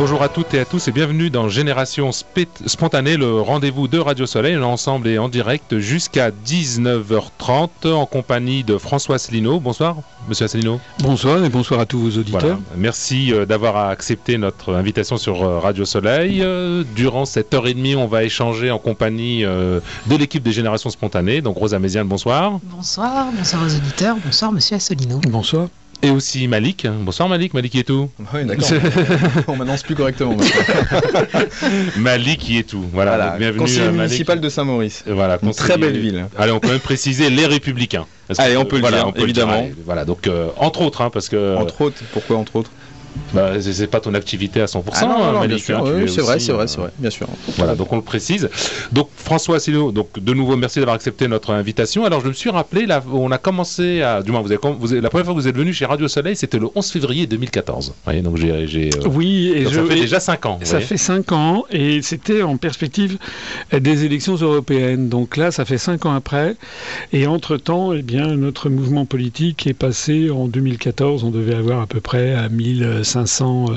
Bonjour à toutes et à tous et bienvenue dans Génération Spontanée, le rendez-vous de Radio Soleil. L'ensemble est en direct jusqu'à 19h30 en compagnie de François Asselineau. Bonsoir, monsieur Asselineau. Bonsoir et bonsoir à tous vos auditeurs. Merci euh, d'avoir accepté notre invitation sur euh, Radio Soleil. Euh, durant cette heure et demie, on va échanger en compagnie de l'équipe des Générations Spontanées. Donc, Rosa Méziane, bonsoir. Bonsoir, bonsoir aux auditeurs. Bonsoir, monsieur Asselineau. Bonsoir et aussi Malik. Bonsoir Malik, Malik qui est tout. Oui, d'accord. On m'annonce plus correctement. Malik qui est tout. Voilà, bienvenue conseiller Malik. municipal de Saint-Maurice. Voilà, une très belle ville. Allez, on peut même préciser les Républicains. Allez, on peut le dire, évidemment. voilà, donc euh, entre autres, hein, parce que. Entre autres, pourquoi entre autres? Bah, c'est pas ton activité à 100%. Ah non, non, hein, non, c'est vrai, c'est vrai, euh, c'est vrai, bien sûr. Voilà, donc on le précise. Donc François Asselineau, donc de nouveau merci d'avoir accepté notre invitation. Alors je me suis rappelé, on a commencé à, du moins vous avez, la première fois que vous êtes venu chez Radio Soleil, c'était le 11 février 2014. Vous voyez, donc j'ai, euh, oui, ça fait déjà 5 ans. Ça fait 5 ans et c'était en perspective des élections européennes. Donc là, ça fait 5 ans après. Et entre temps, eh bien notre mouvement politique est passé en 2014. On devait avoir à peu près à 1000 500 euh,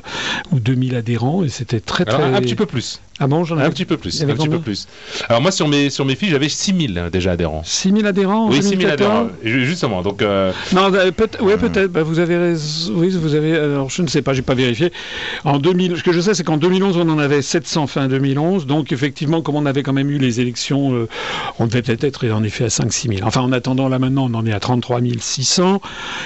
ou 2000 adhérents et c'était très, très... Un petit peu plus. Ah bon, j'en ai un petit peu plus. Un petit peu plus. Alors moi sur mes sur mes fiches j'avais 6000 hein, déjà adhérents. 6000 adhérents. Oui, 6000 adhérents. Justement. Donc. Euh... Non, euh, peut oui, peut-être. Bah, vous avez raison. Oui, vous avez. Alors je ne sais pas, j'ai pas vérifié. En 2000, ce que je sais, c'est qu'en 2011 on en avait 700 fin 2011. Donc effectivement, comme on avait quand même eu les élections, euh, on devait peut-être être en effet à 5-6 000. Enfin, en attendant là maintenant, on en est à 33 600.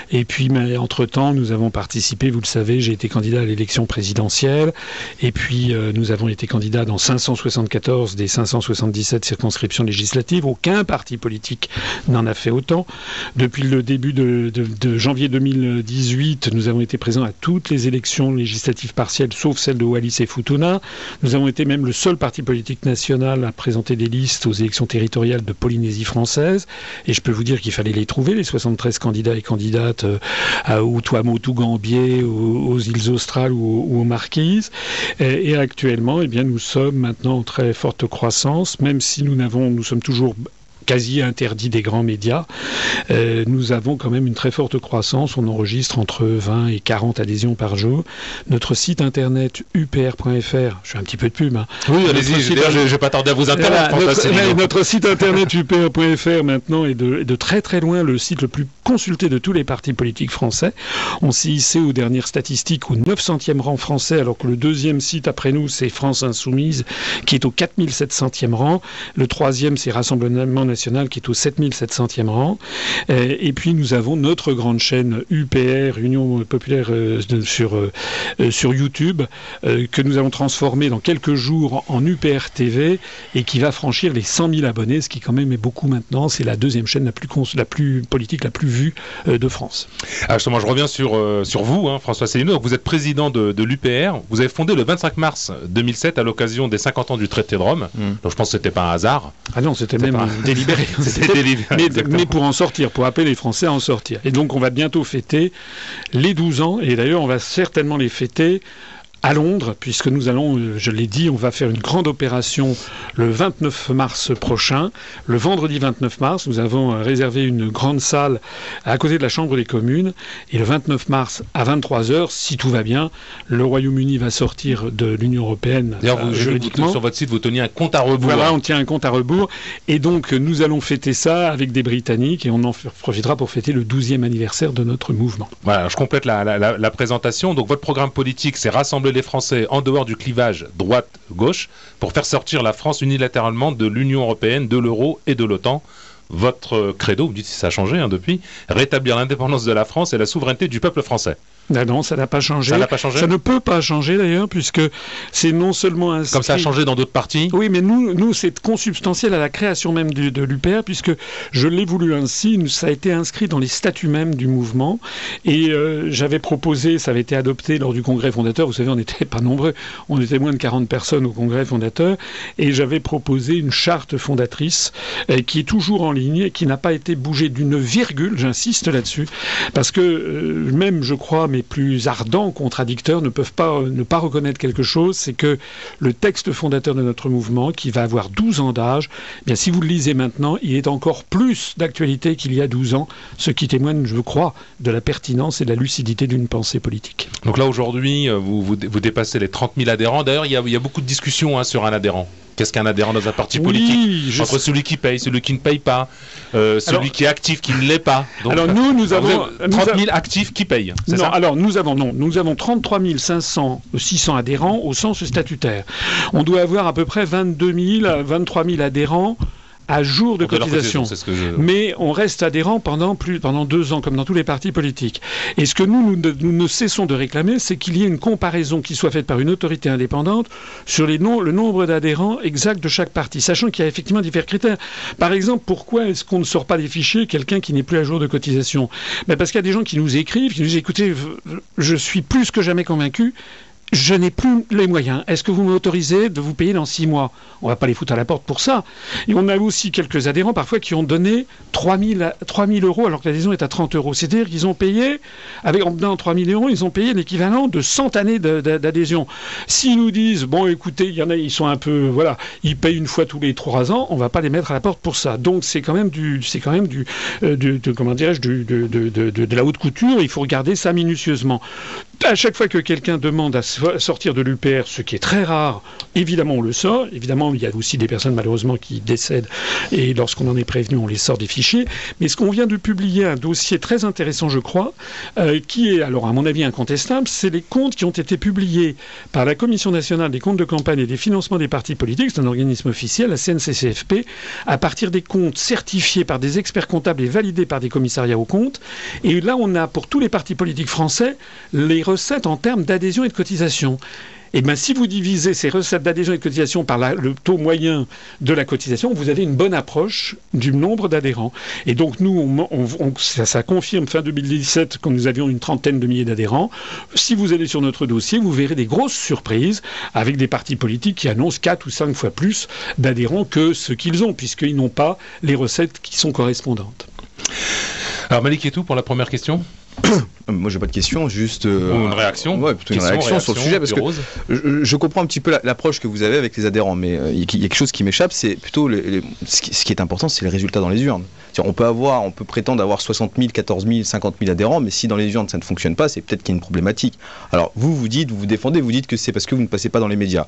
Et puis, mais, entre temps, nous avons participé. Vous le savez, j'ai été candidat à l'élection présidentielle. Et puis, euh, nous avons été candidats dans 574 des 577 circonscriptions législatives. Aucun parti politique n'en a fait autant. Depuis le début de, janvier 2018, nous avons été présents à toutes les élections législatives partielles, sauf celle de Wallis et Futuna. Nous avons été même le seul parti politique national à présenter des listes aux élections territoriales de Polynésie française. Et je peux vous dire qu'il fallait les trouver, les 73 candidats et candidates euh, à Outuamotu Gambier, aux, îles Australes ou, aux Marquises. Et, et actuellement, eh bien, nous sommes maintenant en très forte croissance, même si nous n'avons, nous sommes toujours quasi interdit des grands médias, euh, nous avons quand même une très forte croissance. On enregistre entre 20 et 40 adhésions par jour. Notre site internet upr.fr, je fais un petit peu de pub. Hein. Oui, allez-y, je ne vais pas tarder à vous interrompre. notre, site internet upr.fr maintenant est de, de, très très loin le site le plus consulté de tous les partis politiques français. On s'y hissé aux dernières statistiques au 900e rang français, alors que le deuxième site après nous, c'est France Insoumise, qui est au 4700e rang. Le troisième, c'est Rassemblement National qui est au 7700e rang. Euh, et puis nous avons notre grande chaîne UPR, Union Populaire euh, sur, euh, sur YouTube, que nous avons transformée dans quelques jours en UPR TV et qui va franchir les 100 000 abonnés, ce qui quand même est beaucoup maintenant. C'est la deuxième chaîne la plus, la plus politique, la plus vue de France. Alors ah, justement, je reviens sur, sur vous, hein, François Céline. Vous êtes président de, l'UPR. Vous avez fondé le 25 mars 2007 à l'occasion des 50 ans du traité de Rome. Hmm. Donc je pense que c'était pas un hasard. Ah non, c'était même délibéré mais, pour en sortir, pour appeler les Français à en sortir. Et donc on va bientôt fêter les 12 ans, et d'ailleurs on va certainement les fêter à Londres, puisque nous allons, euh, je l'ai dit, on va faire une grande opération le 29 mars prochain. Le vendredi 29 mars, nous avons euh, réservé une grande salle à côté de la Chambre des communes. Et le 29 mars à 23h, si tout va bien, le Royaume-Uni va sortir de l'Union européenne. D'ailleurs, euh, juridiquement. sur votre site, vous teniez un compte à rebours. Voilà, on tient un compte à rebours. Et donc, nous allons fêter ça avec des Britanniques et on en profitera pour fêter le 12e anniversaire de notre mouvement. Voilà, je complète la, la présentation. Donc, votre programme politique, c'est rassembler les Français en dehors du clivage droite-gauche pour faire sortir la France unilatéralement de l'Union européenne, de l'euro et de l'OTAN. Votre credo, vous dites si ça a changé hein, depuis, rétablir l'indépendance de la France et la souveraineté du peuple français. Ah non, ça n'a pas changé. Ça n'a pas changé. Ça ne peut pas changer d'ailleurs, puisque c'est non seulement inscrit... Comme ça a changé dans d'autres partis. Oui, mais nous, nous c'est consubstantiel à la création même de l'UPR, puisque je l'ai voulu ainsi. Ça a été inscrit dans les statuts même du mouvement, et euh, j'avais proposé, ça avait été adopté lors du congrès fondateur. Vous savez, on n'était pas nombreux, on était moins de 40 personnes au congrès fondateur, et j'avais proposé une charte fondatrice euh, qui est toujours en ligne et qui n'a pas été bougée d'une virgule. J'insiste là-dessus, parce que euh, même, je crois, les plus ardents contradicteurs ne peuvent pas ne pas reconnaître quelque chose, c'est que le texte fondateur de notre mouvement, qui va avoir 12 ans d'âge, eh bien si vous le lisez maintenant, il est encore plus d'actualité qu'il y a 12 ans, ce qui témoigne, je crois, de la pertinence et de la lucidité d'une pensée politique. Donc là aujourd'hui, vous, vous, dépassez les 30 000 adhérents. D'ailleurs, il, y a beaucoup de discussions hein, sur un adhérent. Qu'est-ce qu'un adhérent dans un parti politique Entre celui qui paye, celui qui ne paye pas, euh, celui qui est actif, qui ne l'est pas. alors nous, nous avons 30 000 actifs qui payent. Non, ça alors nous avons non, nous avons 33 500, 600 adhérents au sens statutaire. On doit avoir à peu près 22 000, 23 000 adhérents à jour de cotisation. Mais on reste adhérent pendant plus pendant deux ans, comme dans tous les partis politiques. Et ce que nous, nous, ne cessons de réclamer, c'est qu'il y ait une comparaison qui soit faite par une autorité indépendante sur les le nombre d'adhérents exact de chaque parti, sachant qu'il y a effectivement différents critères. Par exemple, pourquoi est-ce qu'on ne sort pas des fichiers quelqu'un qui n'est plus à jour de cotisation? Ben Parce qu'il y a des gens qui nous écrivent, qui nous disent écoutez, je suis plus que jamais convaincu je n'ai plus les moyens. Est-ce que vous m'autorisez de vous payer dans six mois? On ne va pas les foutre à la porte pour ça. Et on a aussi quelques adhérents parfois qui ont donné 3 000, euros alors que l'adhésion est à 30 euros. C'est-à-dire qu'ils ont payé, avec, en donnant 3 000 euros, ils ont payé l'équivalent de 100 années d'adhésion. S'ils nous disent, bon écoutez, il y en a, ils sont un peu, voilà, ils payent une fois tous les trois ans, on ne va pas les mettre à la porte pour ça. Donc c'est quand même du, c'est quand même du, de la haute couture. Il faut regarder ça minutieusement. À chaque fois que quelqu'un demande à sortir de l'UPR, ce qui est très rare, évidemment on le sort. Évidemment, il y a aussi des personnes malheureusement qui décèdent et lorsqu'on en est prévenu, on les sort des fichiers. Mais ce qu'on vient de publier, un dossier très intéressant, je crois, euh, qui est, alors à mon avis incontestable, c'est les comptes qui ont été publiés par la Commission nationale des comptes de campagne et des financements des partis politiques, c'est un organisme officiel, la CNCCFP, à partir des comptes certifiés par des experts comptables et validés par des commissariats aux comptes. Et là, on a pour tous les partis politiques français les recettes en termes d'adhésion et de cotisation. Et eh bien, si vous divisez ces recettes d'adhésion et de cotisation par le taux moyen de la cotisation, vous avez une bonne approche du nombre d'adhérents. Et donc, nous, ça, confirme fin 2017 quand nous avions une trentaine de milliers d'adhérents. Si vous allez sur notre dossier, vous verrez des grosses surprises avec des partis politiques qui annoncent 4 ou 5 fois plus d'adhérents que ce qu'ils ont, puisqu'ils n'ont pas les recettes qui sont correspondantes. Alors, Malik et tout pour la première question Moi, j'ai pas de question, juste euh, une réaction. Ouais, plutôt une réaction, sur le sujet parce que je, comprends un petit peu l'approche que vous avez avec les adhérents, mais euh, il y a quelque chose qui m'échappe, c'est plutôt ce, qui, est important, c'est les résultats dans les urnes. On peut avoir, on peut prétendre avoir 60 000, 14 000, 50 000 adhérents, mais si dans les urnes ça ne fonctionne pas, c'est peut-être qu'il y a une problématique. Alors vous, vous dites, vous vous défendez, vous dites que c'est parce que vous ne passez pas dans les médias.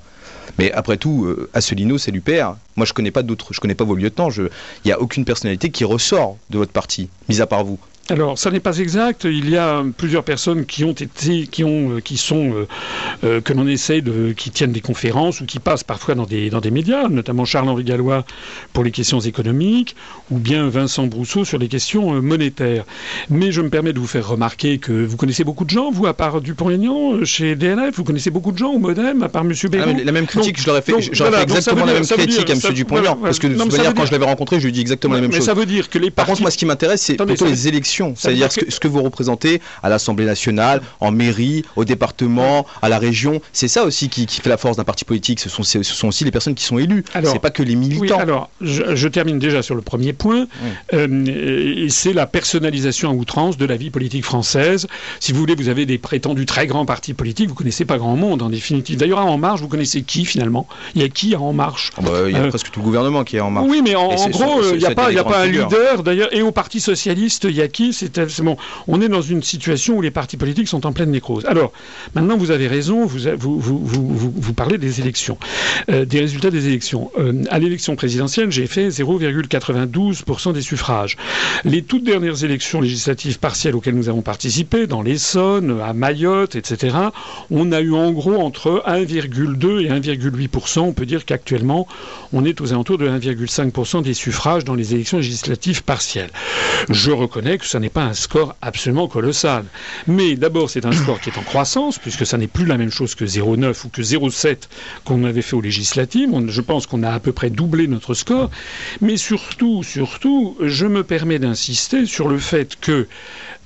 Mais après tout, euh, Asselineau, c'est l'UPR. Moi, je connais pas d'autres, je connais pas vos lieutenants. Il n'y a aucune personnalité qui ressort de votre parti, mis à part vous. Alors, ça n'est pas exact. Il y a plusieurs personnes qui ont été, qui ont, euh, qui sont, euh, euh, que l'on essaie de, qui tiennent des conférences ou qui passent parfois dans des, dans des médias, notamment Charles-Henri Gallois pour les questions économiques, ou bien Vincent Brousseau sur les questions monétaires. Mais je me permets de vous faire remarquer que vous connaissez beaucoup de gens, vous, à part Dupont-Aignan, chez DNF, vous connaissez beaucoup de gens au Modem, à part M. Béraud. Ah, la même critique, je l'aurais fait, fait exactement la même critique à M. Dupont-Aignan, parce que de toute manière, quand je l'avais rencontré, je lui ai dit exactement la même chose. Mais ça veut dire que les Par contre, moi, ce qui m'intéresse, c'est plutôt les élections c'est-à-dire ce, que vous représentez à l'Assemblée nationale, en mairie, au département, à la région. C'est ça aussi qui, fait la force d'un parti politique. Ce sont, ce sont aussi les personnes qui sont élues. C'est pas que les militants. alors, je, termine déjà sur le premier point. Euh, c'est la personnalisation à outrance de la vie politique française. Si vous voulez, vous avez des prétendus très grands partis politiques. Vous connaissez pas grand monde en définitive. D'ailleurs, à En Marche, vous connaissez qui finalement? Il y a qui à En Marche? Ah bah, Il y a euh, presque tout le gouvernement qui est En Marche. Oui, mais en, gros, il n'y a, pas, a pas un leader. D'ailleurs, et au Parti socialiste, il y a qui? On est dans une situation où les partis politiques sont en pleine nécrose. Alors, maintenant, vous avez raison, vous parlez des élections, euh, des résultats des élections. Euh, à l'élection présidentielle, j'ai fait 0,92% des suffrages. Les toutes dernières élections législatives partielles auxquelles nous avons participé, dans l'Essonne, à Mayotte, etc., on a eu en gros entre 1,2 et 1,8%. On peut dire qu'actuellement, on est aux alentours de 1,5% des suffrages dans les élections législatives partielles. Je reconnais que ça n'est pas un score absolument colossal. Mais d'abord, c'est un score qui est en croissance, puisque ça n'est plus la même chose que 0,9 ou que 0,7 qu'on avait fait aux législatives. je pense qu'on a à peu près doublé notre score. Mais surtout, surtout, je me permets d'insister sur le fait que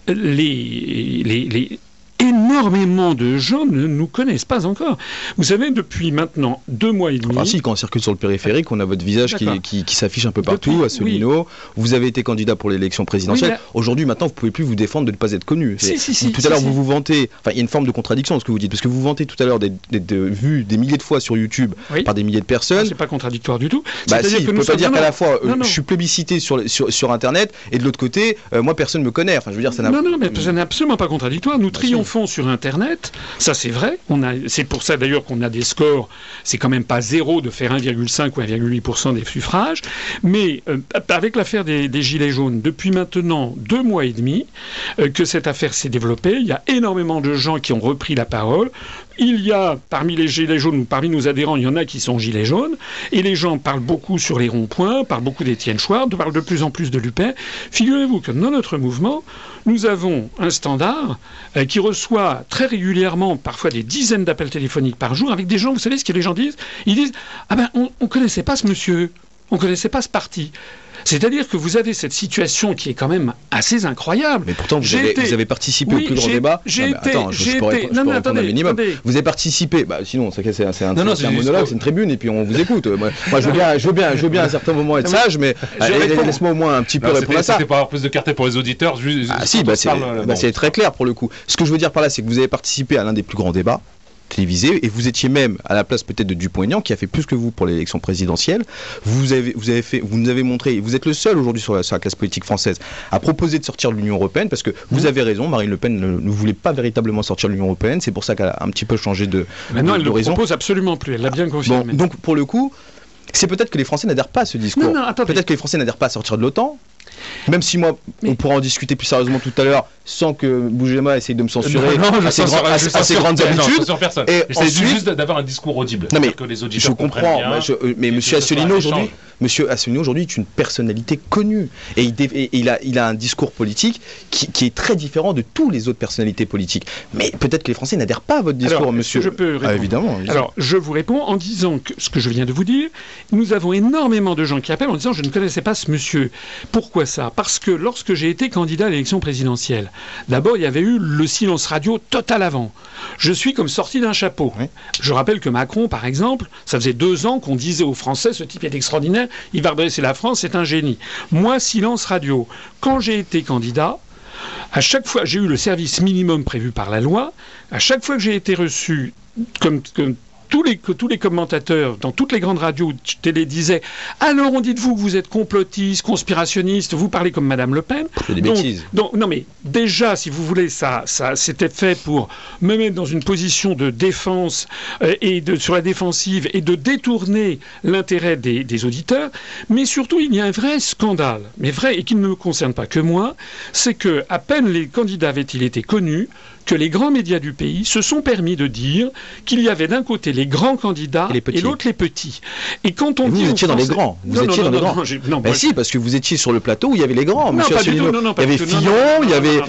les énormément de gens ne nous connaissent pas encore. Vous savez, depuis maintenant deux mois et demi. Enfin, si, quand on circule sur le périphérique, on a votre visage qui, qui, s'affiche un peu partout, à Solino. Vous avez été candidat pour l'élection présidentielle. Aujourd'hui, maintenant, vous pouvez plus vous défendre de ne pas être connu. tout à l'heure, vous vous vantez. Enfin, il y a une forme de contradiction dans ce que vous dites, parce que vous vantez tout à l'heure des, vues des milliers de fois sur YouTube par des milliers de personnes. C'est pas contradictoire du tout. Bah si, que peut pas dire qu'à la fois euh, je suis plébiscité sur, sur, sur Internet et de l'autre côté, euh, moi personne me connaît. Enfin, je veux dire, ça n'a. Non, non, mais ça n'est absolument pas contradictoire. Nous bah, sur Internet. Ça, c'est vrai. C'est pour ça d'ailleurs qu'on a des scores. C'est quand même pas zéro de faire 1,5 ou 1,8% des suffrages. Mais euh, avec l'affaire des, Gilets jaunes, depuis maintenant deux mois et demi que cette affaire s'est développée, il y a énormément de gens qui ont repris la parole. Il y a parmi les gilets jaunes ou parmi nos adhérents, il y en a qui sont gilets jaunes, et les gens parlent beaucoup sur les ronds-points, parlent beaucoup d'Étienne Schwab, parlent de plus en plus de Lupin. Figurez-vous que dans notre mouvement, nous avons un standard euh, qui reçoit très régulièrement, parfois des dizaines d'appels téléphoniques par jour, avec des gens, vous savez ce que les gens disent? Ils disent Ah ben, on ne connaissait pas ce monsieur, on ne connaissait pas ce parti. C'est-à-dire que vous avez cette situation qui est quand même assez incroyable. Mais pourtant, vous, avez, participé au plus grand débat. J'ai été. Attends, je, je pourrais, non, non, attendez, minimum. Vous avez participé. Bah, sinon, c'est un, un, un monologue, c'est une tribune, et puis on vous écoute. Moi, je veux bien, je veux bien, je veux bien à certains moments être sage, mais laisse-moi au moins un petit peu répondre à ça. C'était pas avoir plus de cartes pour les auditeurs. Ah si, bah, bah, c'est très clair pour le coup. Ce que je veux dire par là, c'est que vous avez participé à l'un des plus grands débats et vous étiez même à la place peut-être de Dupont-Aignan, qui a fait plus que vous pour l'élection présidentielle. Vous avez, vous avez fait, vous nous avez montré, vous êtes le seul aujourd'hui sur, la, classe politique française à proposer de sortir de l'Union européenne, parce que vous mmh. avez raison, Marine Le Pen ne, voulait pas véritablement sortir de l'Union européenne, c'est pour ça qu'elle a un petit peu changé de. Maintenant, elle ne propose absolument plus, elle l'a bien confirmé. donc pour le coup, c'est peut-être que les Français n'adhèrent pas à ce discours. Peut-être que les Français n'adhèrent pas à sortir de l'OTAN. Même si moi, on pourra en discuter plus sérieusement tout à l'heure, sans que Bougema essaye de me censurer non, non, à, ses, grandes habitudes. Non, personne. Et ensuite, juste d'avoir un discours audible. Non, mais que les auditeurs je comprends. Euh, mais Monsieur Asselineau aujourd'hui, Monsieur Asselineau aujourd'hui est une personnalité connue et il, a, il a un discours politique qui, est très différent de tous les autres personnalités politiques. Mais peut-être que les Français n'adhèrent pas à votre discours, Monsieur. Je peux ah, répondre. évidemment. Alors, je vous réponds en disant que ce que je viens de vous dire, nous avons énormément de gens qui appellent en disant je ne connaissais pas ce monsieur. Pourquoi ça? Parce que lorsque j'ai été candidat à l'élection présidentielle, d'abord il y avait eu le silence radio total avant. Je suis comme sorti d'un chapeau. Je rappelle que Macron, par exemple, ça faisait deux ans qu'on disait aux Français ce type est extraordinaire, il va redresser la France, c'est un génie. Moi, silence radio. Quand j'ai été candidat, à chaque fois, j'ai eu le service minimum prévu par la loi. À chaque fois que j'ai été reçu comme, comme tous les, tous les commentateurs dans toutes les grandes radios télé disaient alors on dit de vous que vous êtes complotiste, conspirationniste, vous parlez comme Madame Le Pen. C'est des bêtises. Donc, non mais déjà, si vous voulez, ça, ça c'était fait pour me mettre dans une position de défense euh, et de, sur la défensive et de détourner l'intérêt des, des auditeurs. Mais surtout, il y a un vrai scandale, mais vrai et qui ne me concerne pas que moi, c'est que à peine les candidats avaient-ils été connus, que les grands médias du pays se sont permis de dire qu'il y avait d'un côté les grands candidats et, l'autre les petits. Et quand on vous étiez dans les grands, vous étiez dans les grands. Non, mais si, parce que vous étiez sur le plateau où il y avait les grands. Non, pas du tout, non, non, il y avait Fillon, il y avait.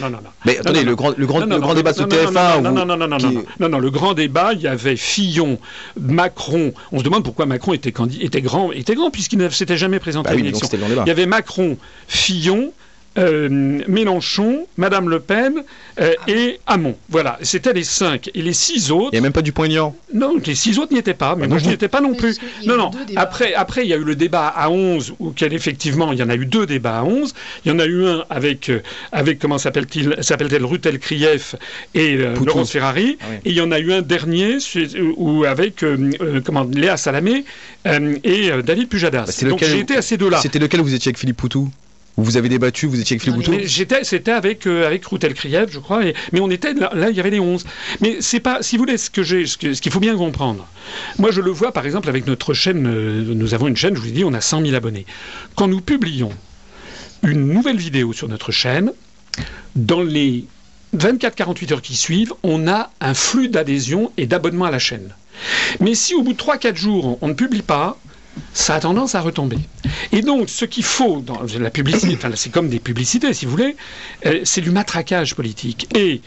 Mais attendez, le grand, le grand, le grand débat de TF1. Non, non, non, non, non, non, le grand débat, il y avait Fillon, Macron. On se demande pourquoi Macron était était grand, était grand puisqu'il ne s'était jamais présenté à l'élection. Il y avait Macron, Fillon. Euh, Mélenchon, Madame Le Pen euh, et Hamon. Voilà, c'était les cinq. Et les six autres. Il n'y a même pas du poignant. Non, les six autres n'y étaient pas, mais ah moi je n'y étais pas non plus. Non, non. Après, après, il y a eu le débat à 11, où effectivement, il y en a eu deux débats à 11. Il y en a eu un avec, euh, avec comment s'appelle-t-il S'appelle-t-elle Rutel Krief et Laurence Ferrari. Ah et il y en a eu un dernier où avec comment, Léa Salamé et David Pujadas. Bah, Donc j'ai été à ces deux-là. C'était lequel vous étiez avec Philippe Poutou? Vous avez débattu, vous étiez avec Philippe Bouton J'étais, C'était avec, euh, avec Routel Kriev, je crois, mais on était là, il y avait les 11. Mais c'est pas, si vous voulez, ce, que j'ai, ce, qu'il faut bien comprendre. Moi, je le vois par exemple avec notre chaîne, euh, nous avons une chaîne, je vous ai dit, on a 100 000 abonnés. Quand nous publions une nouvelle vidéo sur notre chaîne, dans les 24-48 heures qui suivent, on a un flux d'adhésion et d'abonnement à la chaîne. Mais si au bout de 3-4 jours, on ne publie pas, ça a tendance à retomber. Et donc, ce qu'il faut dans la publicité, c'est comme des publicités, si vous voulez, euh, c'est du matraquage politique. Et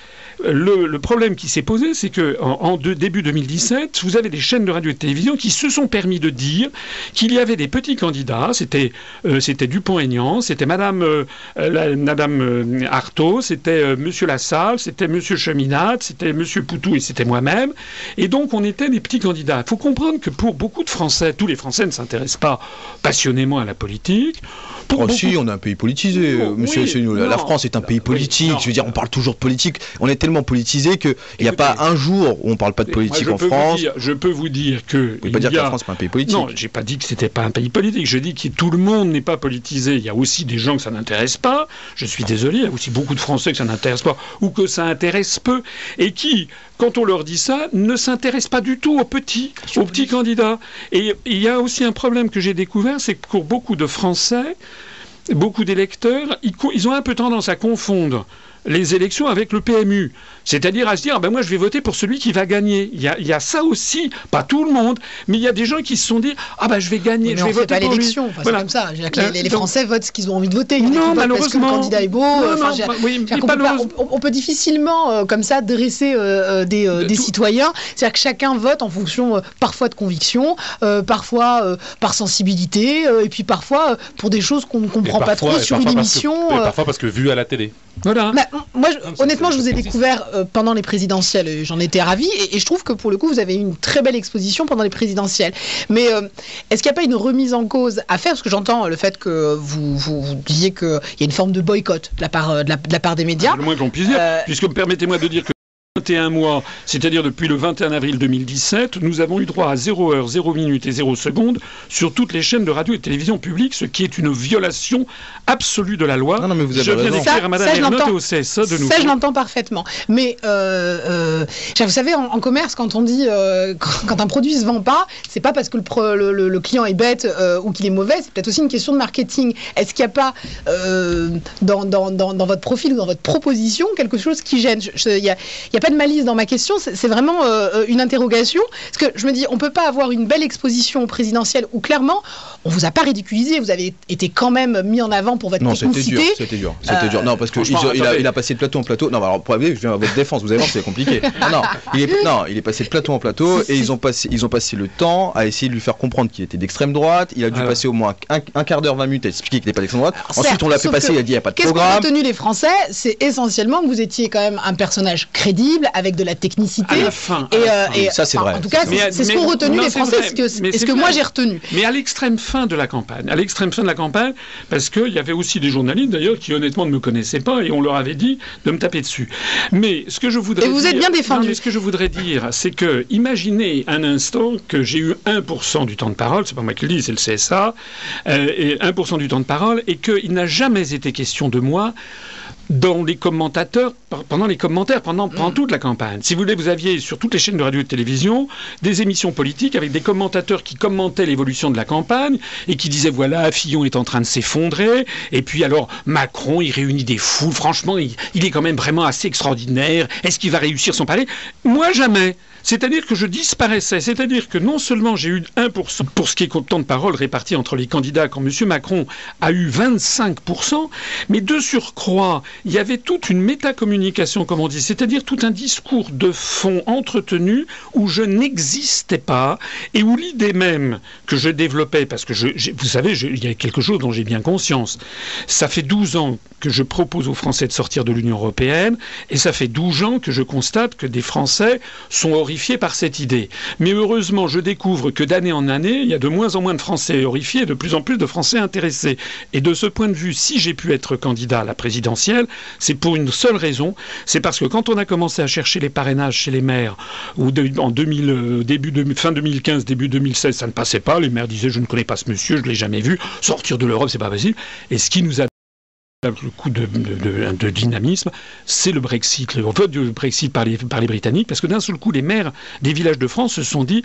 le, problème qui s'est posé, c'est que en, début 2017, vous avez des chaînes de radio et de télévision qui se sont permis de dire qu'il y avait des petits candidats. C'était euh, Dupont-Aignan, c'était Madame euh, Madame Artaud, c'était Monsieur Lassalle, c'était Monsieur Cheminade, c'était Monsieur Poutou et c'était moi-même. Et donc, on était des petits candidats. Il faut comprendre que pour beaucoup de Français, tous les Français ne s'intéressent pas passionnément à la politique. Pour oh, si, on est un pays politisé, monsieur. la France est un pays politique. je veux dire, on parle toujours de politique. On est tellement politisé qu'il n'y a pas un jour où on ne parle pas de politique en France. je peux vous dire que. Vous ne pas dire que la France n'est pas un pays politique. Non, j'ai pas dit que c'était pas un pays politique. Je dis que tout le monde n'est pas politisé. Il y a aussi des gens que ça n'intéresse pas. Je suis désolé. Il y a aussi beaucoup de Français que ça n'intéresse pas ou que ça intéresse peu et qui, quand on leur dit ça, ne s'intéressent pas du tout aux petits, aux petits candidats. Et il y a aussi un problème que j'ai découvert, c'est que pour beaucoup de Français, beaucoup d'électeurs, ils ont un peu tendance à confondre les élections avec le PMU. C'est-à-dire à se dire, ah ben moi je vais voter pour celui qui va gagner. Il y, a, ça aussi, pas tout le monde, mais il y a des gens qui se sont dit, ah ben je vais gagner, je vais voter pas l'élection. C'est comme ça. les, Français votent ce qu'ils ont envie de voter. non, malheureusement. Parce que le candidat est beau. on, peut difficilement, euh, comme ça, dresser euh, euh, des, citoyens. C'est-à-dire que chacun vote en fonction parfois de conviction, parfois par sensibilité, et puis parfois pour des choses qu'on ne comprend pas trop sur une émission. parfois parce que vu à la télé. Voilà. Bah, moi, honnêtement, je vous ai découvert euh, pendant les présidentielles. J'en étais ravie. Et, je trouve que pour le coup, vous avez eu une très belle exposition pendant les présidentielles. Mais euh, est-ce qu'il n'y a pas une remise en cause à faire? Parce que j'entends le fait que vous, vous, disiez qu'il y a une forme de boycott de la part, euh, de la, part des médias. le moins qu'on puisse dire. Puisque permettez-moi de dire que 21 mois, c'est-à-dire depuis le 21 avril 2017, nous avons eu droit à 0 heure, 0 minute et 0 seconde sur toutes les chaînes de radio et de télévision publiques, ce qui est une violation absolue de la loi. Non, non mais vous avez je viens d'écrire à Madame et au CSA de nous. Ça, je l'entends parfaitement. Mais euh, euh, vous savez, en, commerce, quand on dit euh, quand un produit se vend pas, c'est pas parce que le, le, client est bête ou qu'il est mauvais, c'est peut-être aussi une question de marketing. Est-ce qu'il n'y a pas dans, dans, dans, votre profil ou dans votre proposition quelque chose qui gêne? Il n'y a, a, pas de malice dans ma question, c'est vraiment euh, euh, une interrogation. Parce que je me dis, on ne peut pas avoir une belle exposition présidentielle où clairement, on vous a pas ridiculisé, vous avez été quand même mis en avant pour votre non, c'était dur, c'était dur, c'était dur. Non, parce qu'il il a, passé de plateau en plateau. Non, alors pour je viens à votre défense, vous allez voir, c'est compliqué. Non, il est, non, il est passé de plateau en plateau et ils ont passé, ils ont passé le temps à essayer de lui faire comprendre qu'il était d'extrême droite. Il a dû passer au moins un, quart d'heure, 20 minutes à expliquer qu'il n'était pas d'extrême droite. Ensuite, on l'a fait passer, il a dit il n'y a pas de programme. Qu'est-ce qu'ont retenu les Français? C'est essentiellement que vous étiez quand même un personnage crédible avec de la technicité. À la fin. Et, ça, c'est vrai. En tout cas, c'est ce qu'ont retenu les Français, ce que, que moi j'ai retenu. Mais à l'extrême fin de la campagne, à l'extrême fin de la campagne, parce qu'il y avait aussi des journalistes d'ailleurs qui honnêtement ne me connaissaient pas et on leur avait dit de me taper dessus. Mais ce que je voudrais et vous êtes bien défendu. ce que je voudrais dire, c'est que imaginez un instant que j'ai eu 1% du temps de parole, c'est pas moi qui le dis, c'est le CSA, euh, et 1% du temps de parole, et qu'il n'a jamais été question de moi dans les commentateurs, pendant les commentaires, pendant, pendant, toute la campagne. Si vous voulez, vous aviez sur toutes les chaînes de radio et de télévision des émissions politiques avec des commentateurs qui commentaient l'évolution de la campagne et qui disaient voilà, Fillon est en train de s'effondrer, et puis alors Macron, il réunit des foules, franchement, il, il est quand même vraiment assez extraordinaire, est-ce qu'il va réussir son palais? Moi, jamais. C'est-à-dire que je disparaissais. C'est-à-dire que non seulement j'ai eu 1% pour ce qui est de temps de parole réparti entre les candidats quand M. Macron a eu 25%, mais de surcroît, il y avait toute une métacommunication, comme on dit, c'est-à-dire tout un discours de fond entretenu où je n'existais pas et où l'idée même que je développais, parce que je, vous savez, il y a quelque chose dont j'ai bien conscience. Ça fait 12 ans que je propose aux Français de sortir de l'Union européenne et ça fait 12 ans que je constate que des Français sont horrifiés par cette idée. Mais heureusement, je découvre que d'année en année, il y a de moins en moins de Français horrifiés et de plus en plus de Français intéressés. Et de ce point de vue, si j'ai pu être candidat à la présidentielle, c'est pour une seule raison, c'est parce que quand on a commencé à chercher les parrainages chez les maires, en 2000, euh, début de, fin 2015, début 2016, ça ne passait pas, les maires disaient je ne connais pas ce monsieur, je ne l'ai jamais vu, sortir de l'Europe, c'est pas facile. Et ce qui nous a le coup de, dynamisme, c'est le Brexit, le vote du Brexit par les, par les Britanniques, parce que d'un seul coup, les maires des villages de France se sont dit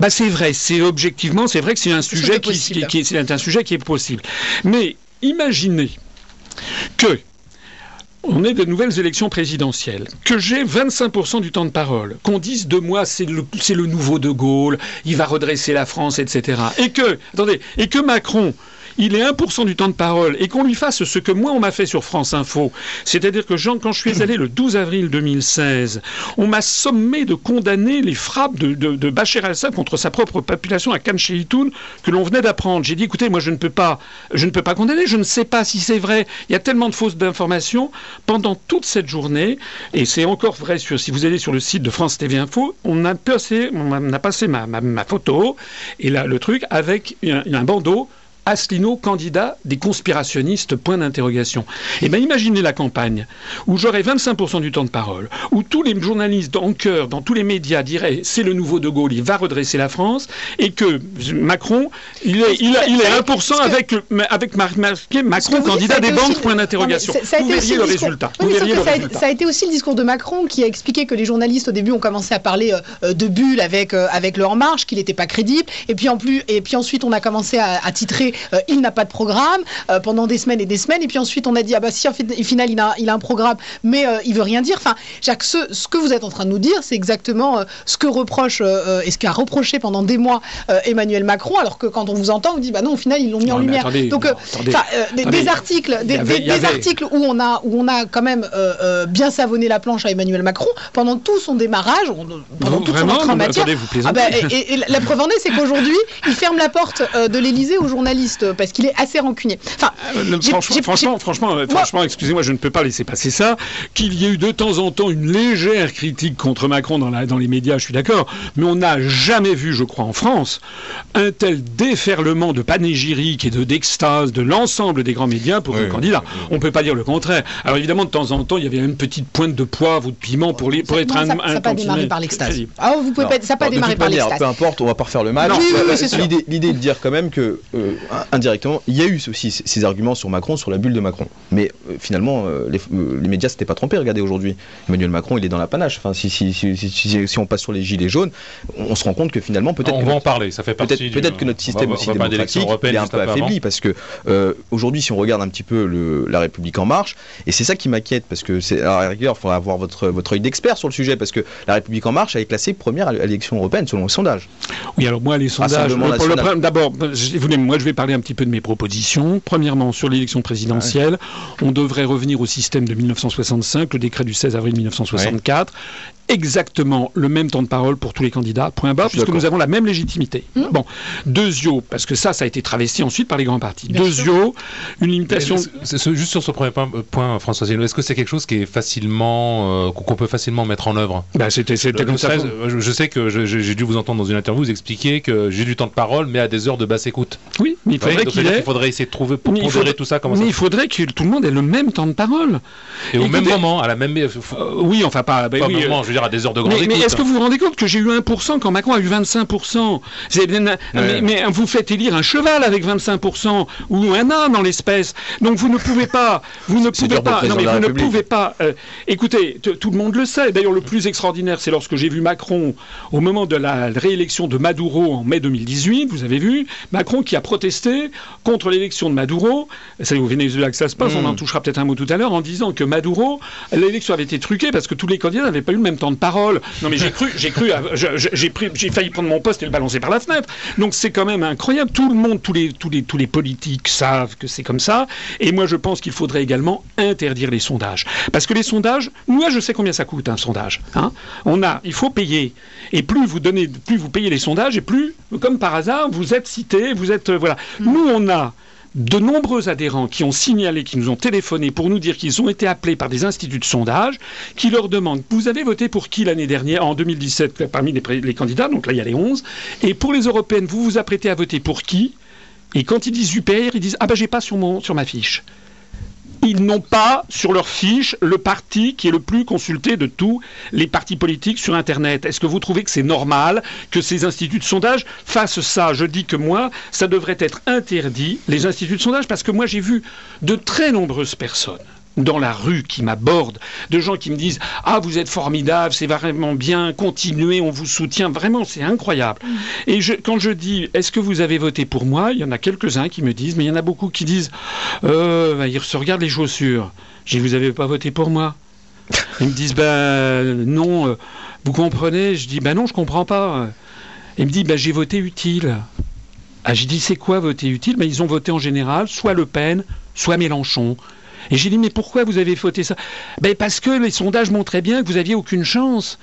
bah c'est vrai, c'est objectivement, c'est vrai que c'est un sujet qui, est un sujet qui est possible. Mais imaginez que on est de nouvelles élections présidentielles, que j'ai 25% du temps de parole, qu'on dise de moi c'est le, c'est le nouveau De Gaulle, il va redresser la France, etc. Et que, attendez, et que Macron, il est 1% du temps de parole et qu'on lui fasse ce que moi on m'a fait sur France Info, c'est-à-dire que quand je suis allé le 12 avril 2016, on m'a sommé de condamner les frappes de, Bachar el-Assad contre sa propre population à Khan que l'on venait d'apprendre. J'ai dit écoutez, moi je ne peux pas, je ne peux pas condamner, je ne sais pas si c'est vrai. Il y a tellement de fausses informations pendant toute cette journée et c'est encore vrai sur, si vous allez sur le site de France TV Info, on a passé, on ma, photo et là le truc avec un bandeau Asselineau, candidat des conspirationnistes, point d'interrogation. Eh bien, imaginez la campagne où j'aurais 25% du temps de parole, où tous les journalistes en cœur, dans tous les médias diraient c'est le nouveau De Gaulle, il va redresser la France, et que Macron, il est, il, il est 1% avec, avec marqué Macron, candidat des banques, point d'interrogation. Vous verriez le résultat. Ça a été aussi le discours de Macron qui a expliqué que les journalistes au début ont commencé à parler euh, de bulles avec, euh, avec leur marche, qu'il n'était pas crédible, et puis, en plus, et puis ensuite on a commencé à, à titrer euh, il n'a pas de programme euh, pendant des semaines et des semaines. Et puis ensuite, on a dit, ah bah si, au final, il a, il a un programme, mais euh, il veut rien dire. Enfin, Jacques, ce, ce, que vous êtes en train de nous dire, c'est exactement ce que reproche et ce qu'a reproché pendant des mois Emmanuel Macron, alors que quand on vous entend, on dit, bah non, au final, ils l'ont mis en lumière. Donc, des, articles, des, articles où on a, où on a quand même bien savonné la planche à Emmanuel Macron pendant tout son démarrage, pendant toute son entrée en matière. Ah bah, et, la preuve en est, c'est qu'aujourd'hui, il ferme la porte de l'Élysée aux journalistes parce qu'il est assez rancunier. Enfin, euh, franchement, franchement, franchement, excusez-moi, je ne peux pas laisser passer ça. Qu'il y ait eu de temps en temps une légère critique contre Macron dans, la, dans les médias, je suis d'accord, mais on n'a jamais vu, je crois, en France, un tel déferlement de panégyrique et de d'extase de l'ensemble des grands médias pour un candidat. On ne peut pas dire le contraire. Alors évidemment, de temps en temps, il y avait une petite pointe de poivre ou de piment pour, les, pour être un, ça n'a pas démarré par l'extase. Ah, vous pouvez pas, ça n'a pas démarré par l'extase. Peu importe, on va pas refaire le mal. L'idée de dire quand même que euh, indirectement, il y a eu aussi ces arguments sur Macron, sur la bulle de Macron. Mais euh, finalement, euh, les, euh, les, médias s'étaient pas trompés. Regardez aujourd'hui, Emmanuel Macron, il est dans la panache. Enfin, si, si, si, si, on passe sur les gilets jaunes, on, se rend compte que finalement, peut-être. On va en parler. Ça fait partie. Peut-être que notre système aussi démocratique est un peu affaibli parce que aujourd'hui, si on regarde un petit peu le, la République en marche, et c'est ça qui m'inquiète parce que c'est à la rigueur, il faudra avoir votre votre œil d'expert sur le sujet parce que la République en marche a été classée première à l'élection européenne selon le sondage. Oui, alors moi les sondages. D'abord, moi je vais parler un petit peu de mes propositions. Premièrement, sur l'élection présidentielle, on devrait revenir au système de 1965, le décret du 16 avril 1964, exactement le même temps de parole pour tous les candidats, point bas, puisque nous avons la même légitimité. Mmh. Bon, Deuxio, parce que ça, ça a été travesti ensuite par les grands partis. Deuxio, une limitation. juste sur ce premier point, euh, point François est-ce que c'est quelque chose qui est facilement, euh, qu'on peut facilement mettre en œuvre? Bah, C'était comme ça. Je, sais que j'ai dû vous entendre dans une interview vous expliquer que j'ai du temps de parole, mais à des heures de basse écoute. Oui, mais il faudrait qu'il il faudrait essayer de trouver pour gérer tout ça. Comment mais il faudrait que tout le monde ait le même temps de parole. Et au même moment, à la même. Euh, oui, enfin pas. Bah, oui, moment, je veux dire à des heures de grande mais, Mais est-ce que vous vous rendez compte que j'ai eu 1% quand Macron a eu 25% mais, vous faites élire un cheval avec 25% ou un âne en l'espèce. Donc vous ne pouvez pas, vous ne pouvez pas, non, mais vous ne pouvez pas. Euh, écoutez, tout le monde le sait. D'ailleurs, le plus extraordinaire, c'est lorsque j'ai vu Macron au moment de la réélection de Maduro en mai 2018. Vous avez vu Macron qui a protesté contre l'élection de Maduro. C'est au Venezuela que ça se passe. On en hmm. touchera peut-être un mot tout à l'heure en disant que Maduro, l'élection avait été truquée parce que tous les candidats n'avaient pas eu le même temps de parole. Non, mais j'ai cru, j'ai cru, j'ai j'ai failli prendre mon poste et le balancer par la fenêtre. Donc c'est quand même incroyable. Tout le monde, tous les, tous les, tous les politiques savent que c'est comme ça. Et moi, je pense qu'il faudrait également interdire les sondages, parce que les sondages, moi, je sais combien ça coûte un sondage. Hein On a, il faut payer. Et plus vous donnez, plus vous payez les sondages, et plus, comme par hasard, vous êtes cité, vous êtes, euh, voilà. Mm. Nous, on a de nombreux adhérents qui ont signalé, qui nous ont téléphoné pour nous dire qu'ils ont été appelés par des instituts de sondage qui leur demandent Vous avez voté pour qui l'année dernière, en 2017, parmi les, candidats Donc là, il y a les 11. Et pour les européennes, vous vous apprêtez à voter pour qui? Et quand ils disent UPR, ils disent Ah ben, j'ai pas sur, ma fiche ils n'ont pas sur leur fiche le parti qui est le plus consulté de tous les partis politiques sur Internet. Est-ce que vous trouvez que c'est normal que ces instituts de sondage fassent ça? Je dis que moi, ça devrait être interdit, les instituts de sondage, parce que moi j'ai vu de très nombreuses personnes dans la rue qui m'abordent, de gens qui me disent Ah, vous êtes formidable, c'est vraiment bien, continuez, on vous soutient. Vraiment, c'est incroyable. Mm. Et quand je dis Est-ce que vous avez voté pour moi? Il y en a quelques-uns qui me disent, mais il y en a beaucoup qui disent euh, bah, Ils se regardent les chaussures. Je dis Vous n'avez pas voté pour moi? Ils me disent Ben non, euh, vous comprenez? Je dis Ben non, je comprends pas. Ils me disent Ben j'ai voté utile. Ah, j'ai dit C'est quoi voter utile? Ben, Ils ont voté en général soit Le Pen, soit Mélenchon. Et j'ai dit, mais pourquoi vous avez voté ça? Ben Parce que les sondages montraient bien que vous n'aviez aucune chance.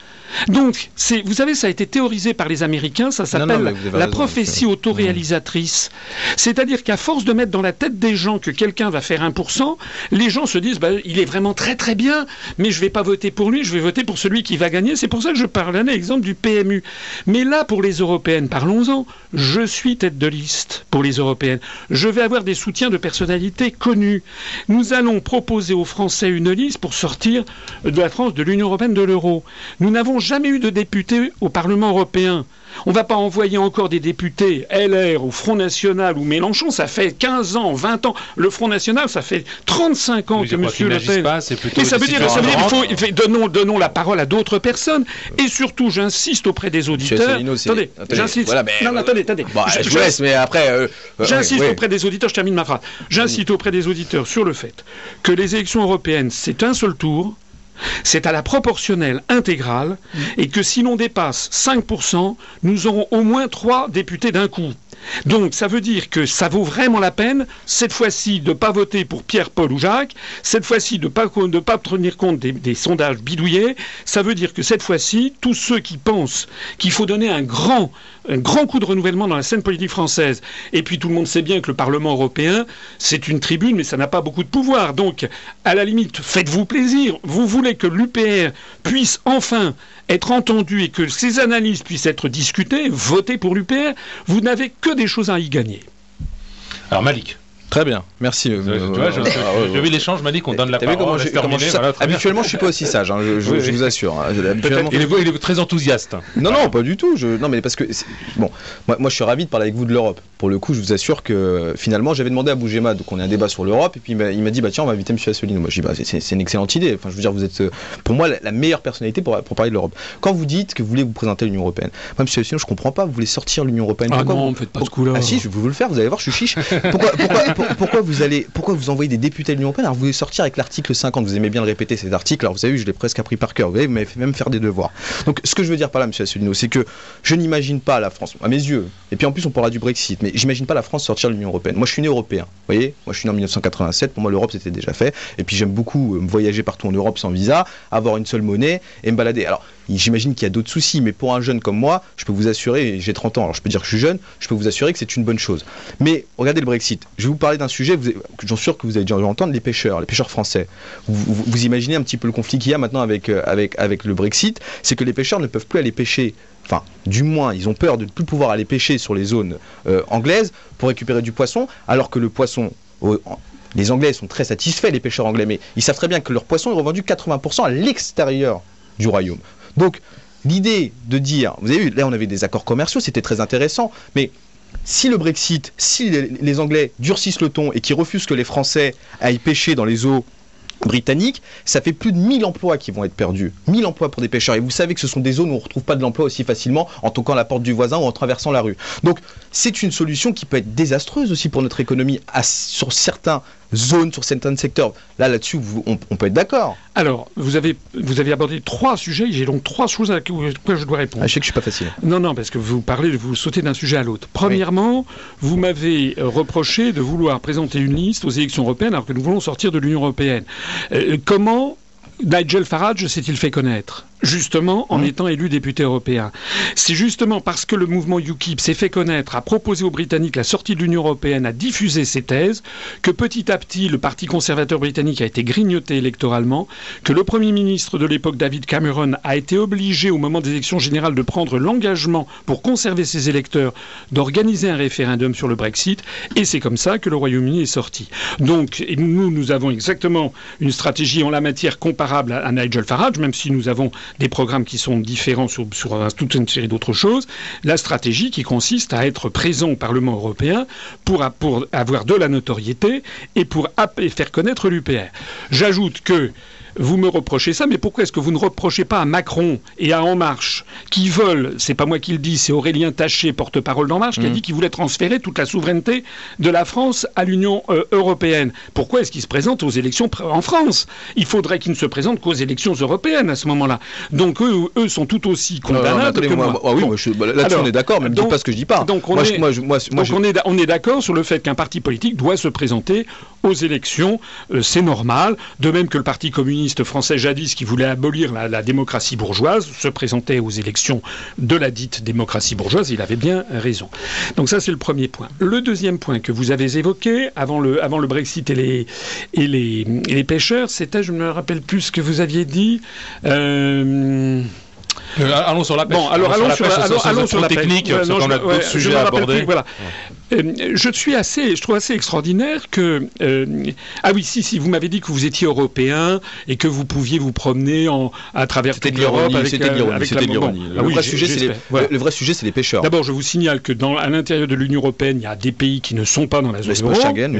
Donc, vous savez, ça a été théorisé par les Américains, ça s'appelle la prophétie autoréalisatrice. C'est-à-dire qu'à force de mettre dans la tête des gens que quelqu'un va faire 1%, les gens se disent, ben, il est vraiment très très bien, mais je ne vais pas voter pour lui, je vais voter pour celui qui va gagner. C'est pour ça que je parle un exemple du PMU. Mais là, pour les européennes, parlons-en, je suis tête de liste pour les européennes. Je vais avoir des soutiens de personnalités connues. Nous allons proposer aux Français une liste pour sortir de la France de l'Union européenne de l'euro. Nous n'avons jamais eu de députés au Parlement européen. On ne va pas envoyer encore des députés LR au Front National ou Mélenchon, ça fait 15 ans, 20 ans. Le Front National, ça fait 35 ans que M. Le Pen... Pas, Et ça veut dire, qu'il faut, donnons, donnons la parole à d'autres personnes. Et surtout, j'insiste auprès des auditeurs. attendez, j'insiste. non, attendez, attendez. je, laisse, mais après. Euh, euh, j'insiste auprès des auditeurs, je termine ma phrase. J'insiste auprès des auditeurs sur le fait que les élections européennes, c'est un seul tour c'est à la proportionnelle intégrale et que si l'on dépasse 5%, nous aurons au moins trois députés d'un coup. Donc ça veut dire que ça vaut vraiment la peine, cette fois-ci, de ne pas voter pour Pierre, Paul ou Jacques, cette fois-ci de ne pas, pas tenir compte des, sondages bidouillés, ça veut dire que cette fois-ci, tous ceux qui pensent qu'il faut donner un grand, un grand coup de renouvellement dans la scène politique française, et puis tout le monde sait bien que le Parlement européen, c'est une tribune, mais ça n'a pas beaucoup de pouvoir. Donc, à la limite, faites-vous plaisir. Vous voulez que l'UPR puisse enfin être entendu et que ces analyses puissent être discutées, votez pour l'UPR, vous n'avez que des choses à y gagner. Alors Malik. Très bien, merci. Tu vois, j'ai ah, vu l'échange, m'a dit qu'on donne la parole. habituellement, je suis pas aussi sage, hein, je, vous assure. Hein. Il, est, très enthousiaste. Non, non, pas du tout. Non, mais parce que bon, moi, moi, je suis ravi de parler avec vous de l'Europe. Pour le coup, je vous assure que finalement, j'avais demandé à Bougema, donc on a un débat sur l'Europe, et puis il m'a dit, bah tiens, on va inviter M. Asselineau. Moi, je dis, bah, c'est une excellente idée. Enfin, je veux dire, vous êtes, pour moi, la, meilleure personnalité pour, pour parler de l'Europe. Quand vous dites que vous voulez vous présenter l'Union européenne, moi, M. Asselineau, je comprends pas. Vous voulez sortir l'Union européenne. Ah non, faites pas ce coup-là. Ah si, je vais vous le faire. Vous allez voir, je suis chiche. Pourquoi, pourquoi vous allez pourquoi vous envoyez des députés de l'Union européenne? Alors vous voulez sortir avec l'article 50, vous aimez bien le répéter cet article, alors vous avez vu, je l'ai presque appris par cœur, vous m'avez fait même faire des devoirs. Donc ce que je veux dire par là, monsieur Asselineau, c'est que je n'imagine pas la France, à mes yeux, et puis en plus on parlera du Brexit, mais j'imagine pas la France sortir de l'Union européenne. Moi je suis né européen, vous voyez, moi je suis né en 1987, pour moi l'Europe c'était déjà fait, et puis j'aime beaucoup euh, voyager partout en Europe sans visa, avoir une seule monnaie et me balader. Alors J'imagine qu'il y a d'autres soucis, mais pour un jeune comme moi, je peux vous assurer, j'ai 30 ans, alors je peux dire que je suis jeune, je peux vous assurer que c'est une bonne chose. Mais regardez le Brexit. Je vais vous parler d'un sujet, j'en suis sûr que vous avez déjà entendu, les pêcheurs, les pêcheurs français. Vous, imaginez un petit peu le conflit qu'il y a maintenant avec, euh, avec, avec le Brexit, c'est que les pêcheurs ne peuvent plus aller pêcher enfin, du moins, ils ont peur de ne plus pouvoir aller pêcher sur les zones euh, anglaises pour récupérer du poisson, alors que le poisson, les Anglais sont très satisfaits, les pêcheurs anglais, mais ils savent très bien que leur poisson est revendu 80% à l'extérieur du royaume. Donc, l'idée de dire, vous avez vu, là on avait des accords commerciaux, c'était très intéressant, mais si le Brexit, si les, Anglais durcissent le ton et qu'ils refusent que les Français aillent pêcher dans les eaux britanniques, ça fait plus de 1000 emplois qui vont être perdus. 1000 emplois pour des pêcheurs. Et vous savez que ce sont des zones où on ne retrouve pas de l'emploi aussi facilement en toquant la porte du voisin ou en traversant la rue. Donc c'est une solution qui peut être désastreuse aussi pour notre économie sur certains zones, sur certains secteurs. Là, là-dessus, on, peut être d'accord. Alors, vous avez, vous avez abordé trois sujets. J'ai donc trois choses à laquelle je dois répondre. Ah, je sais que je suis pas facile. Non, non, parce que vous parlez, vous sautez d'un sujet à l'autre. Premièrement, vous m'avez euh, reproché de vouloir présenter une liste aux élections européennes alors que nous voulons sortir de l'Union européenne. Euh, comment Nigel Farage s'est-il fait connaître? Justement en mmh. étant élu député européen. C'est justement parce que le mouvement UKIP s'est fait connaître, a proposé aux Britanniques la sortie de l'Union européenne, a diffusé ses thèses, que petit à petit le Parti conservateur britannique a été grignoté électoralement, que le Premier ministre de l'époque David Cameron a été obligé au moment des élections générales de prendre l'engagement pour conserver ses électeurs d'organiser un référendum sur le Brexit, et c'est comme ça que le Royaume-Uni est sorti. Donc nous, nous avons exactement une stratégie en la matière comparable à Nigel Farage, même si nous avons des programmes qui sont différents sur, toute une série d'autres choses. La stratégie qui consiste à être présent au Parlement européen pour, pour avoir de la notoriété et pour faire connaître l'UPR. J'ajoute que vous me reprochez ça, mais pourquoi est-ce que vous ne reprochez pas à Macron et à En Marche, qui veulent, c'est pas moi qui le dis, c'est Aurélien Taché, porte-parole d'En Marche, qui a mmh. dit qu'il voulait transférer toute la souveraineté de la France à l'Union euh, européenne. Pourquoi est-ce qu'ils se présentent aux élections en France? Il faudrait qu'ils ne se présentent qu'aux élections européennes à ce moment-là. Donc eux, eux sont tout aussi condamnables que moi. Ah oui, bah, là-dessus on est d'accord, mais ne pas ce que je dis pas. Donc on est, on est d'accord sur le fait qu'un parti politique doit se présenter aux élections, euh, c'est normal. De même que le Parti communiste français jadis, qui voulait abolir la, démocratie bourgeoise, se présentait aux élections de la dite démocratie bourgeoise, il avait bien raison. Donc ça, c'est le premier point. Le deuxième point que vous avez évoqué avant le, avant le Brexit et les, et les, les pêcheurs, c'était, je ne me rappelle plus ce que vous aviez dit. Euh, euh, allons sur la pêche. Bon, alors allons, sur, la, technique, parce qu'on a d'autres sujets à aborder. voilà. Je suis assez, je trouve assez extraordinaire que euh, ah oui si si vous m'avez dit que vous étiez européen et que vous pouviez vous promener en, à travers toute l'Europe avec, c'était euh, l'ironie. le, vrai sujet, c'est les, le vrai sujet c'est les pêcheurs. D'abord je vous signale que dans à l'intérieur de l'Union européenne il y a des pays qui ne sont pas dans la zone euro. Schengen,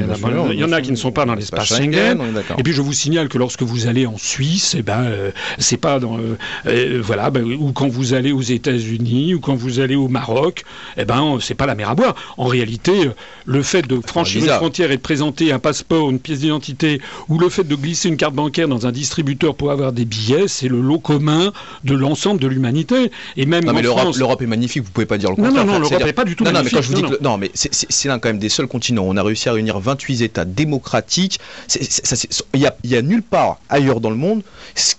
il y en a qui ne sont pas dans l'espace Schengen. Et puis je vous signale que lorsque vous allez en Suisse, eh ben c'est pas dans voilà ben, ou quand vous allez aux États-Unis ou quand vous allez au Maroc, eh ben c'est pas la mer à boire. En réalité le fait de franchir une frontière et de présenter un passeport, une pièce d'identité, ou le fait de glisser une carte bancaire dans un distributeur pour avoir des billets, c'est le lot commun de l'ensemble de l'humanité. Et même non, mais l'Europe est magnifique, vous pouvez pas dire le contraire. Non, non, non, l'Europe n'est pas du tout non, magnifique. Non, mais quand je vous dis non, mais c'est l'un quand même des seuls continents. On a réussi à réunir 28 États démocratiques. Il y a, nulle part ailleurs dans le monde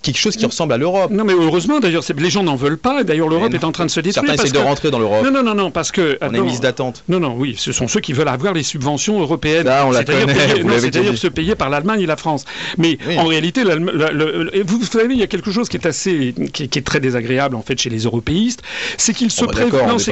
quelque chose qui ressemble à l'Europe. Non, mais heureusement, d'ailleurs, les gens n'en veulent pas. D'ailleurs, l'Europe est en train de se détruire. Certains essaient de rentrer dans l'Europe. Non, non, non, non, parce que. On est mise d'attente. Non, non, oui, ce sont ceux qui veulent avoir les subventions européennes. c'est-à-dire se payer par l'Allemagne et la France. Mais en réalité, vous savez, il y a quelque chose qui est assez, qui, est très désagréable en fait chez les européistes, c'est qu'ils se présentent.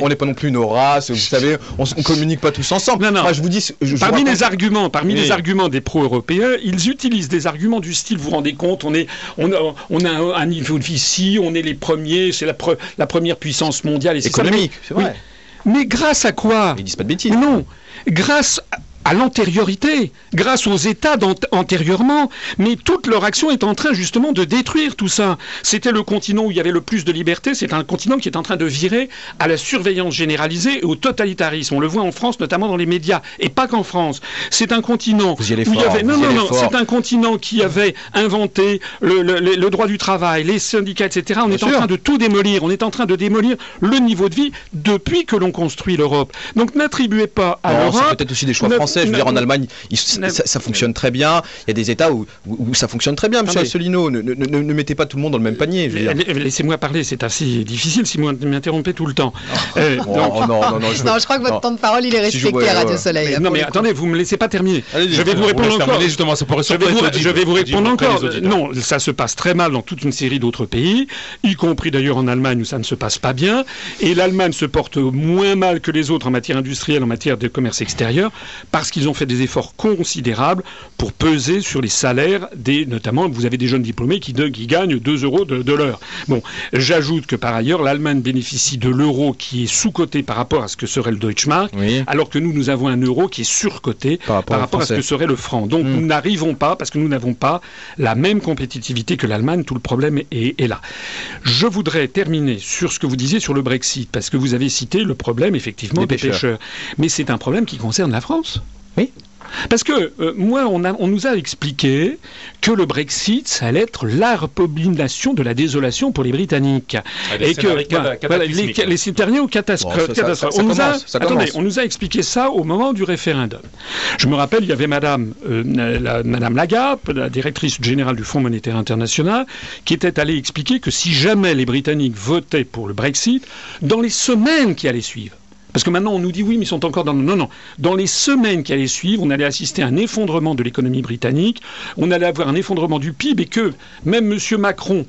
On n'est pas, non plus une race, vous savez, on, ne communique pas tous ensemble. Non, non. je vous dis, parmi les arguments, parmi les arguments des pro-européens, ils utilisent des arguments du style, vous vous rendez compte, on est, on a, on a un, niveau de vie ici, on est les premiers, c'est la, la première puissance mondiale et économique, c'est vrai. Mais grâce à quoi Ils disent pas de bêtises. Non, grâce à l'antériorité, grâce aux États antérieurement, mais toute leur action est en train justement de détruire tout ça. C'était le continent où il y avait le plus de liberté, c'est un continent qui est en train de virer à la surveillance généralisée et au totalitarisme. On le voit en France, notamment dans les médias, et pas qu'en France. C'est un continent où il y avait... Non, non, non, c'est un continent qui avait inventé le, droit du travail, les syndicats, etc. On est en train de tout démolir, on est en train de démolir le niveau de vie depuis que l'on construit l'Europe. Donc n'attribuez pas à l'Europe... C'est peut-être aussi des choix français je veux dire, en Allemagne, ça, fonctionne très bien. Il y a des États où, ça fonctionne très bien, monsieur Asselineau. Ne, ne, mettez pas tout le monde dans le même panier. Laissez-moi parler, c'est assez difficile si vous m'interrompez tout le temps. Euh, oh, non, non, non, je, crois que votre temps de parole, il est respecté à Radio Soleil. non, mais attendez, vous me laissez pas terminer. je vais vous répondre encore. Justement, ça pourrait je vais vous, je vais vous répondre encore. Non, ça se passe très mal dans toute une série d'autres pays, y compris d'ailleurs en Allemagne où ça ne se passe pas bien. Et l'Allemagne se porte moins mal que les autres en matière industrielle, en matière de commerce extérieur, parce qu'ils ont fait des efforts considérables pour peser sur les salaires des, notamment, vous avez des jeunes diplômés qui, qui gagnent 2 euros de, l'heure. Bon, j'ajoute que par ailleurs, l'Allemagne bénéficie de l'euro qui est sous-coté par rapport à ce que serait le Deutschmark, alors que nous, nous avons un euro qui est surcoté par rapport, à ce que serait le franc. Donc hmm. nous n'arrivons pas, parce que nous n'avons pas la même compétitivité que l'Allemagne, tout le problème est, est, là. Je voudrais terminer sur ce que vous disiez sur le Brexit, parce que vous avez cité le problème effectivement des, pêcheurs. Mais c'est un problème qui concerne la France. Oui. Parce que euh, moi, on, a, on, nous a expliqué que le Brexit, ça allait être l'abomination de la désolation pour les Britanniques. Ah, et que voilà, les, les citoyens catastrophes. on, nous a, attendez, on nous a expliqué ça au moment du référendum. Je me rappelle, il y avait Madame, euh, la, Madame Lagarde, la directrice générale du Fonds monétaire international, qui était allée expliquer que si jamais les Britanniques votaient pour le Brexit, dans les semaines qui allaient suivre, parce que maintenant, on nous dit oui, mais ils sont encore dans... Non, non. Dans les semaines qui allaient suivre, on allait assister à un effondrement de l'économie britannique, on allait avoir un effondrement du PIB et que même M. Macron,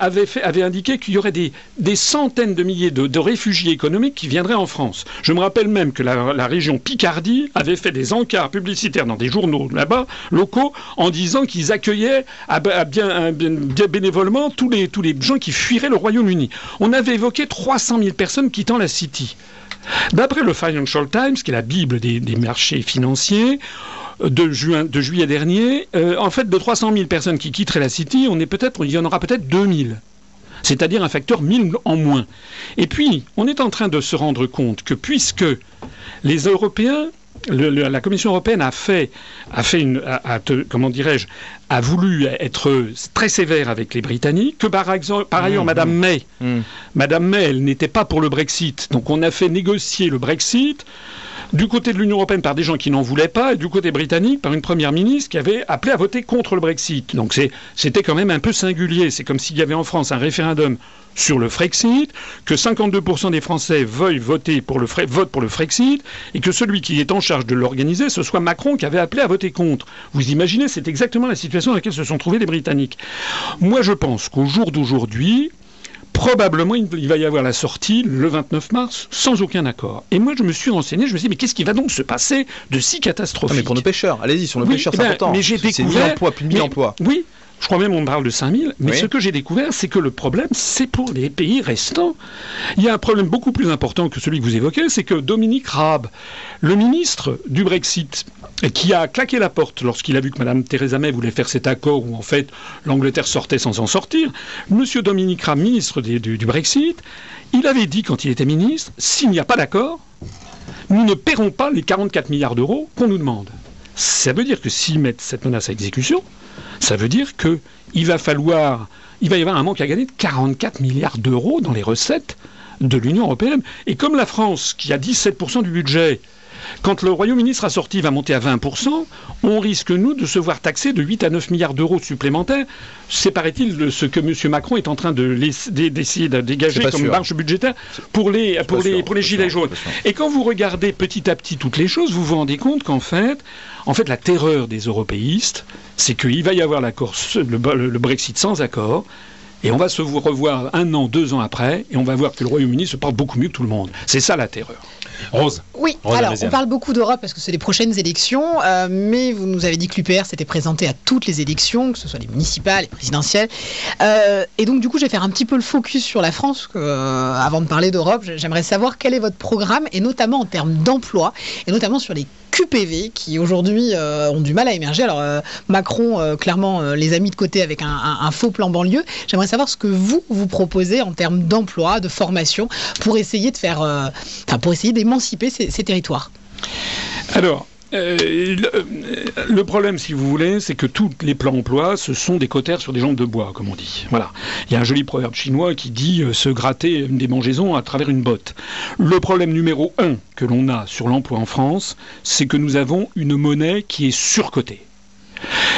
avait, fait, avait indiqué qu'il y aurait des, des centaines de milliers de, réfugiés économiques qui viendraient en France. Je me rappelle même que la, région Picardie avait fait des encarts publicitaires dans des journaux là-bas, locaux, en disant qu'ils accueillaient à, bien, bénévolement tous les, tous les gens qui fuiraient le Royaume-Uni. On avait évoqué 300 000 personnes quittant la City. D'après le Financial Times, qui est la Bible des, marchés financiers, de, juillet dernier, euh, en fait, de 300 000 personnes qui quitteraient la City, on est peut-être, il y en aura peut-être 2000 c'est-à-dire un facteur 1000 en moins. Et puis, on est en train de se rendre compte que puisque les Européens la Commission européenne a fait, a fait une, comment dirais-je, a voulu être très sévère avec les Britanniques. Que par, exemple, par ailleurs, Mme mmh, mmh. May, mmh. Madame May, elle n'était pas pour le Brexit. Donc, on a fait négocier le Brexit du côté de l'Union européenne par des gens qui n'en voulaient pas, et du côté britannique par une première ministre qui avait appelé à voter contre le Brexit. Donc c'était quand même un peu singulier. C'est comme s'il y avait en France un référendum sur le Frexit, que 52% des Français veuillent voter pour le votent pour le Frexit, et que celui qui est en charge de l'organiser, ce soit Macron qui avait appelé à voter contre. Vous imaginez, c'est exactement la situation dans laquelle se sont trouvés les Britanniques. Moi, je pense qu'au jour d'aujourd'hui, probablement il va y avoir la sortie le 29 mars sans aucun accord. Et moi je me suis renseigné, je me suis dit mais qu'est-ce qui va donc se passer de si catastrophique mais pour nos pêcheurs, allez-y, sur nos pêcheurs, c'est eh ben, important. Mais j'ai découvert... 1000 emplois, plus de 1000 emplois. Oui, je crois même on parle de 5000, mais ce que j'ai découvert, c'est que le problème, c'est pour les pays restants. Il y a un problème beaucoup plus important que celui que vous évoquez, c'est que Dominique Raab, le ministre du Brexit, qui a claqué la porte lorsqu'il a vu que Mme Theresa May voulait faire cet accord où en fait l'Angleterre sortait sans en sortir, Monsieur Dominique Raab, ministre du, du Brexit, il avait dit quand il était ministre, s'il n'y a pas d'accord, nous ne paierons pas les 44 milliards d'euros qu'on nous demande. Ça veut dire que s'ils mettent cette menace à exécution, ça veut dire qu'il va falloir, il va y avoir un manque à gagner de 44 milliards d'euros dans les recettes de l'Union européenne. Et comme la France, qui a 17% du budget, quand le Royaume-Uni sera sorti, va monter à 20%, on risque, nous, de se voir taxer de 8 à 9 milliards d'euros supplémentaires. C'est, paraît-il, ce que M. Macron est en train de d'essayer de dégager comme marge budgétaire pour les, pour les, pour les gilets jaunes. Et quand vous regardez petit à petit toutes les choses, vous vous rendez compte qu'en fait, en fait, la terreur des européistes, c'est qu'il va y avoir l'accord, le Brexit sans accord, et on va se revoir un an, deux ans après, et on va voir que le Royaume-Uni se porte beaucoup mieux que tout le monde. C'est ça la terreur. Rose. Oui, alors on parle beaucoup d'Europe parce que c'est les prochaines élections, euh, mais vous nous avez dit que l'UPR s'était présenté à toutes les élections, que ce soit les municipales, les présidentielles. Euh, et donc du coup, je vais faire un petit peu le focus sur la France euh, avant de parler d'Europe. J'aimerais savoir quel est votre programme, et notamment en termes d'emploi, et notamment sur les QPV qui aujourd'hui ont du mal à émerger. Alors Macron, clairement, les a mis de côté avec un, faux plan banlieue. J'aimerais savoir ce que vous, vous proposez en termes d'emploi, de formation, pour essayer de faire, enfin pour essayer d'émanciper ces, ces territoires Alors, euh, le, problème, si vous voulez, c'est que tous les plans emploi, ce sont des cotères sur des jambes de bois, comme on dit. Voilà. Il y a un joli proverbe chinois qui dit euh, se gratter des mangeaisons à travers une botte. Le problème numéro un que l'on a sur l'emploi en France, c'est que nous avons une monnaie qui est surcotée.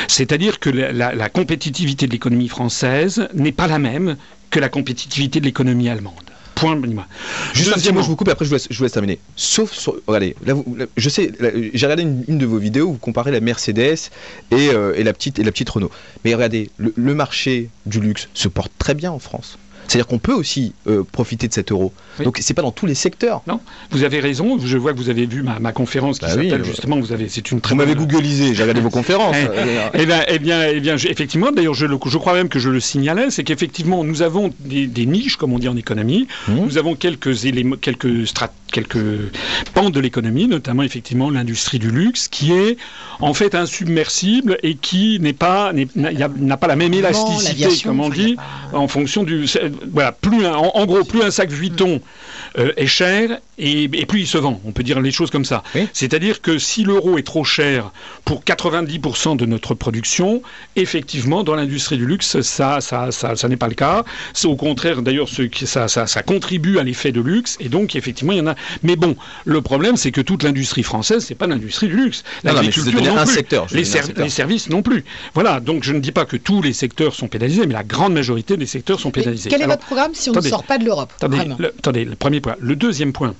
C'est-à-dire que la compétitivité de l'économie française n'est pas la même que la compétitivité de l'économie allemande. Point Juste un petit mot, je vous coupe et après je vous laisse, je terminer. Sauf sur. Regardez, là, je sais, j'ai regardé une, de vos vidéos où vous comparez la Mercedes et, euh, et, la, petite, et la petite Renault. Mais regardez, le marché du luxe se porte très bien en France. C'est-à-dire qu'on peut aussi euh, profiter de cet euro. Donc c'est pas dans tous les secteurs. Non, vous avez raison. Je vois que vous avez vu ma, conférence qui bah s'appelle euh, justement. Vous avez, c'est une très. Vous m'avez googlisé. J'ai regardé vos conférences. Eh, eh, bien, eh bien, eh bien, effectivement. D'ailleurs, je, je crois même que je le signalais, c'est qu'effectivement, nous avons des, niches, comme on dit en économie. Mmh. Nous avons quelques éléments, quelques quelques pans de l'économie, notamment effectivement l'industrie du luxe, qui est en fait insubmersible et qui n'est pas n'a pas la même élasticité, comme on dit, en fonction du voilà, plus en, gros, plus un sac Vuitton euh, est cher et, plus il se vend. On peut dire les choses comme ça. C'est-à-dire que si l'euro est trop cher pour 90% de notre production, effectivement, dans l'industrie du luxe, ça, ça, ça, n'est pas le cas. C'est au contraire, d'ailleurs, ce ça, ça, ça contribue à l'effet de luxe. Et donc, effectivement, il y en a. Mais bon, le problème, c'est que toute l'industrie française, c'est pas l'industrie du luxe. L'agriculture non, un Secteur, les, les, services non plus. Voilà. Donc, je ne dis pas que tous les secteurs sont pénalisés, mais la grande majorité des secteurs sont pénalisés. quel est votre programme si on ne sort pas de l'Europe attendez, le premier point. Le deuxième point,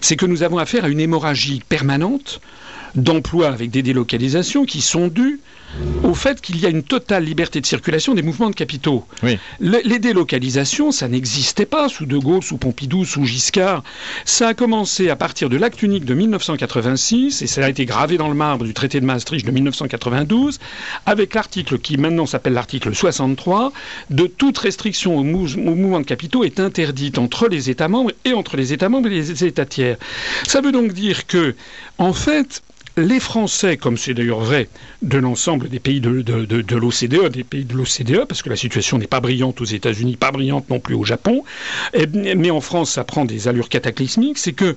c'est que nous avons affaire à une hémorragie permanente d'emplois avec des délocalisations qui sont dues au fait qu'il y a une totale liberté de circulation des mouvements de capitaux. les délocalisations, ça n'existait pas sous De Gaulle, sous Pompidou, sous Giscard. Ça a commencé à partir de l'acte unique de 1986 et ça a été gravé dans le marbre du traité de Maastricht de 1992 avec l'article qui maintenant s'appelle l'article 63 de toute restriction aux, mouvements de capitaux est interdite entre les États membres et entre les États membres et les États tiers. Ça veut donc dire que, en fait, les Français, comme c'est d'ailleurs vrai de l'ensemble des pays de, l'OCDE, des pays de l'OCDE, parce que la situation n'est pas brillante aux États-Unis, pas brillante non plus au Japon, eh mais en France, ça prend des allures cataclysmiques, c'est que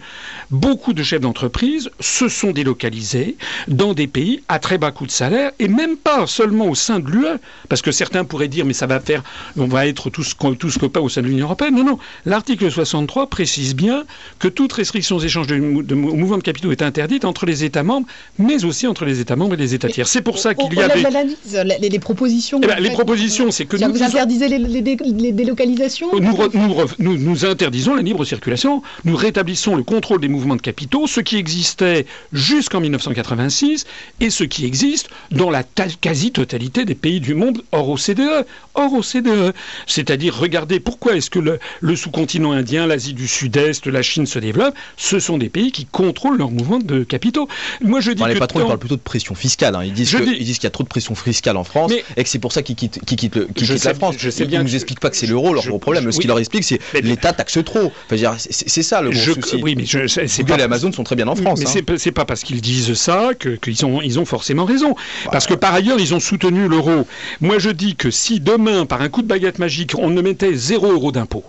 beaucoup de chefs d'entreprise se sont délocalisés dans des pays à très bas coût de salaire, et même pas seulement au sein de l'UE, parce que certains pourraient dire, mais ça va faire, on va être tous, tous copains au sein de l'Union européenne. Non, non. L'article 63 précise bien que toute restriction aux échanges de, de mouvements de capitaux est interdite entre les États membres mais aussi entre les États membres et les États tiers. C'est pour ça qu'il y a des... les, propositions. Eh ben, les propositions, c'est que nous vous interdisez les, délocalisations. Nous, nous, interdisons la libre circulation. Nous rétablissons le contrôle des mouvements de capitaux, ce qui existait jusqu'en 1986 et ce qui existe dans la quasi-totalité des pays du monde hors OCDE. Hors OCDE, c'est-à-dire regardez pourquoi est-ce que le, le sous-continent indien, l'Asie du Sud-Est, la Chine se développent? Ce sont des pays qui contrôlent leurs mouvements de capitaux. Moi, je dis les patrons parlent plutôt de pression fiscale. Hein. Ils disent qu'il y a trop de pression fiscale en France et que c'est pour ça qu'ils quittent, la France. Je sais bien ils ne nous expliquent pas que c'est l'euro leur gros problème. Ce qu'ils leur expliquent, c'est l'État taxe trop. c'est ça le gros souci. Oui, mais Google et Amazon sont très bien en France. Mais hein. c'est pas parce qu'ils disent ça qu'ils ont, ils ont forcément raison. Parce que par ailleurs, ils ont soutenu l'euro. Moi, je dis que si demain, par un coup de baguette magique, on ne mettait zéro euro d'impôt,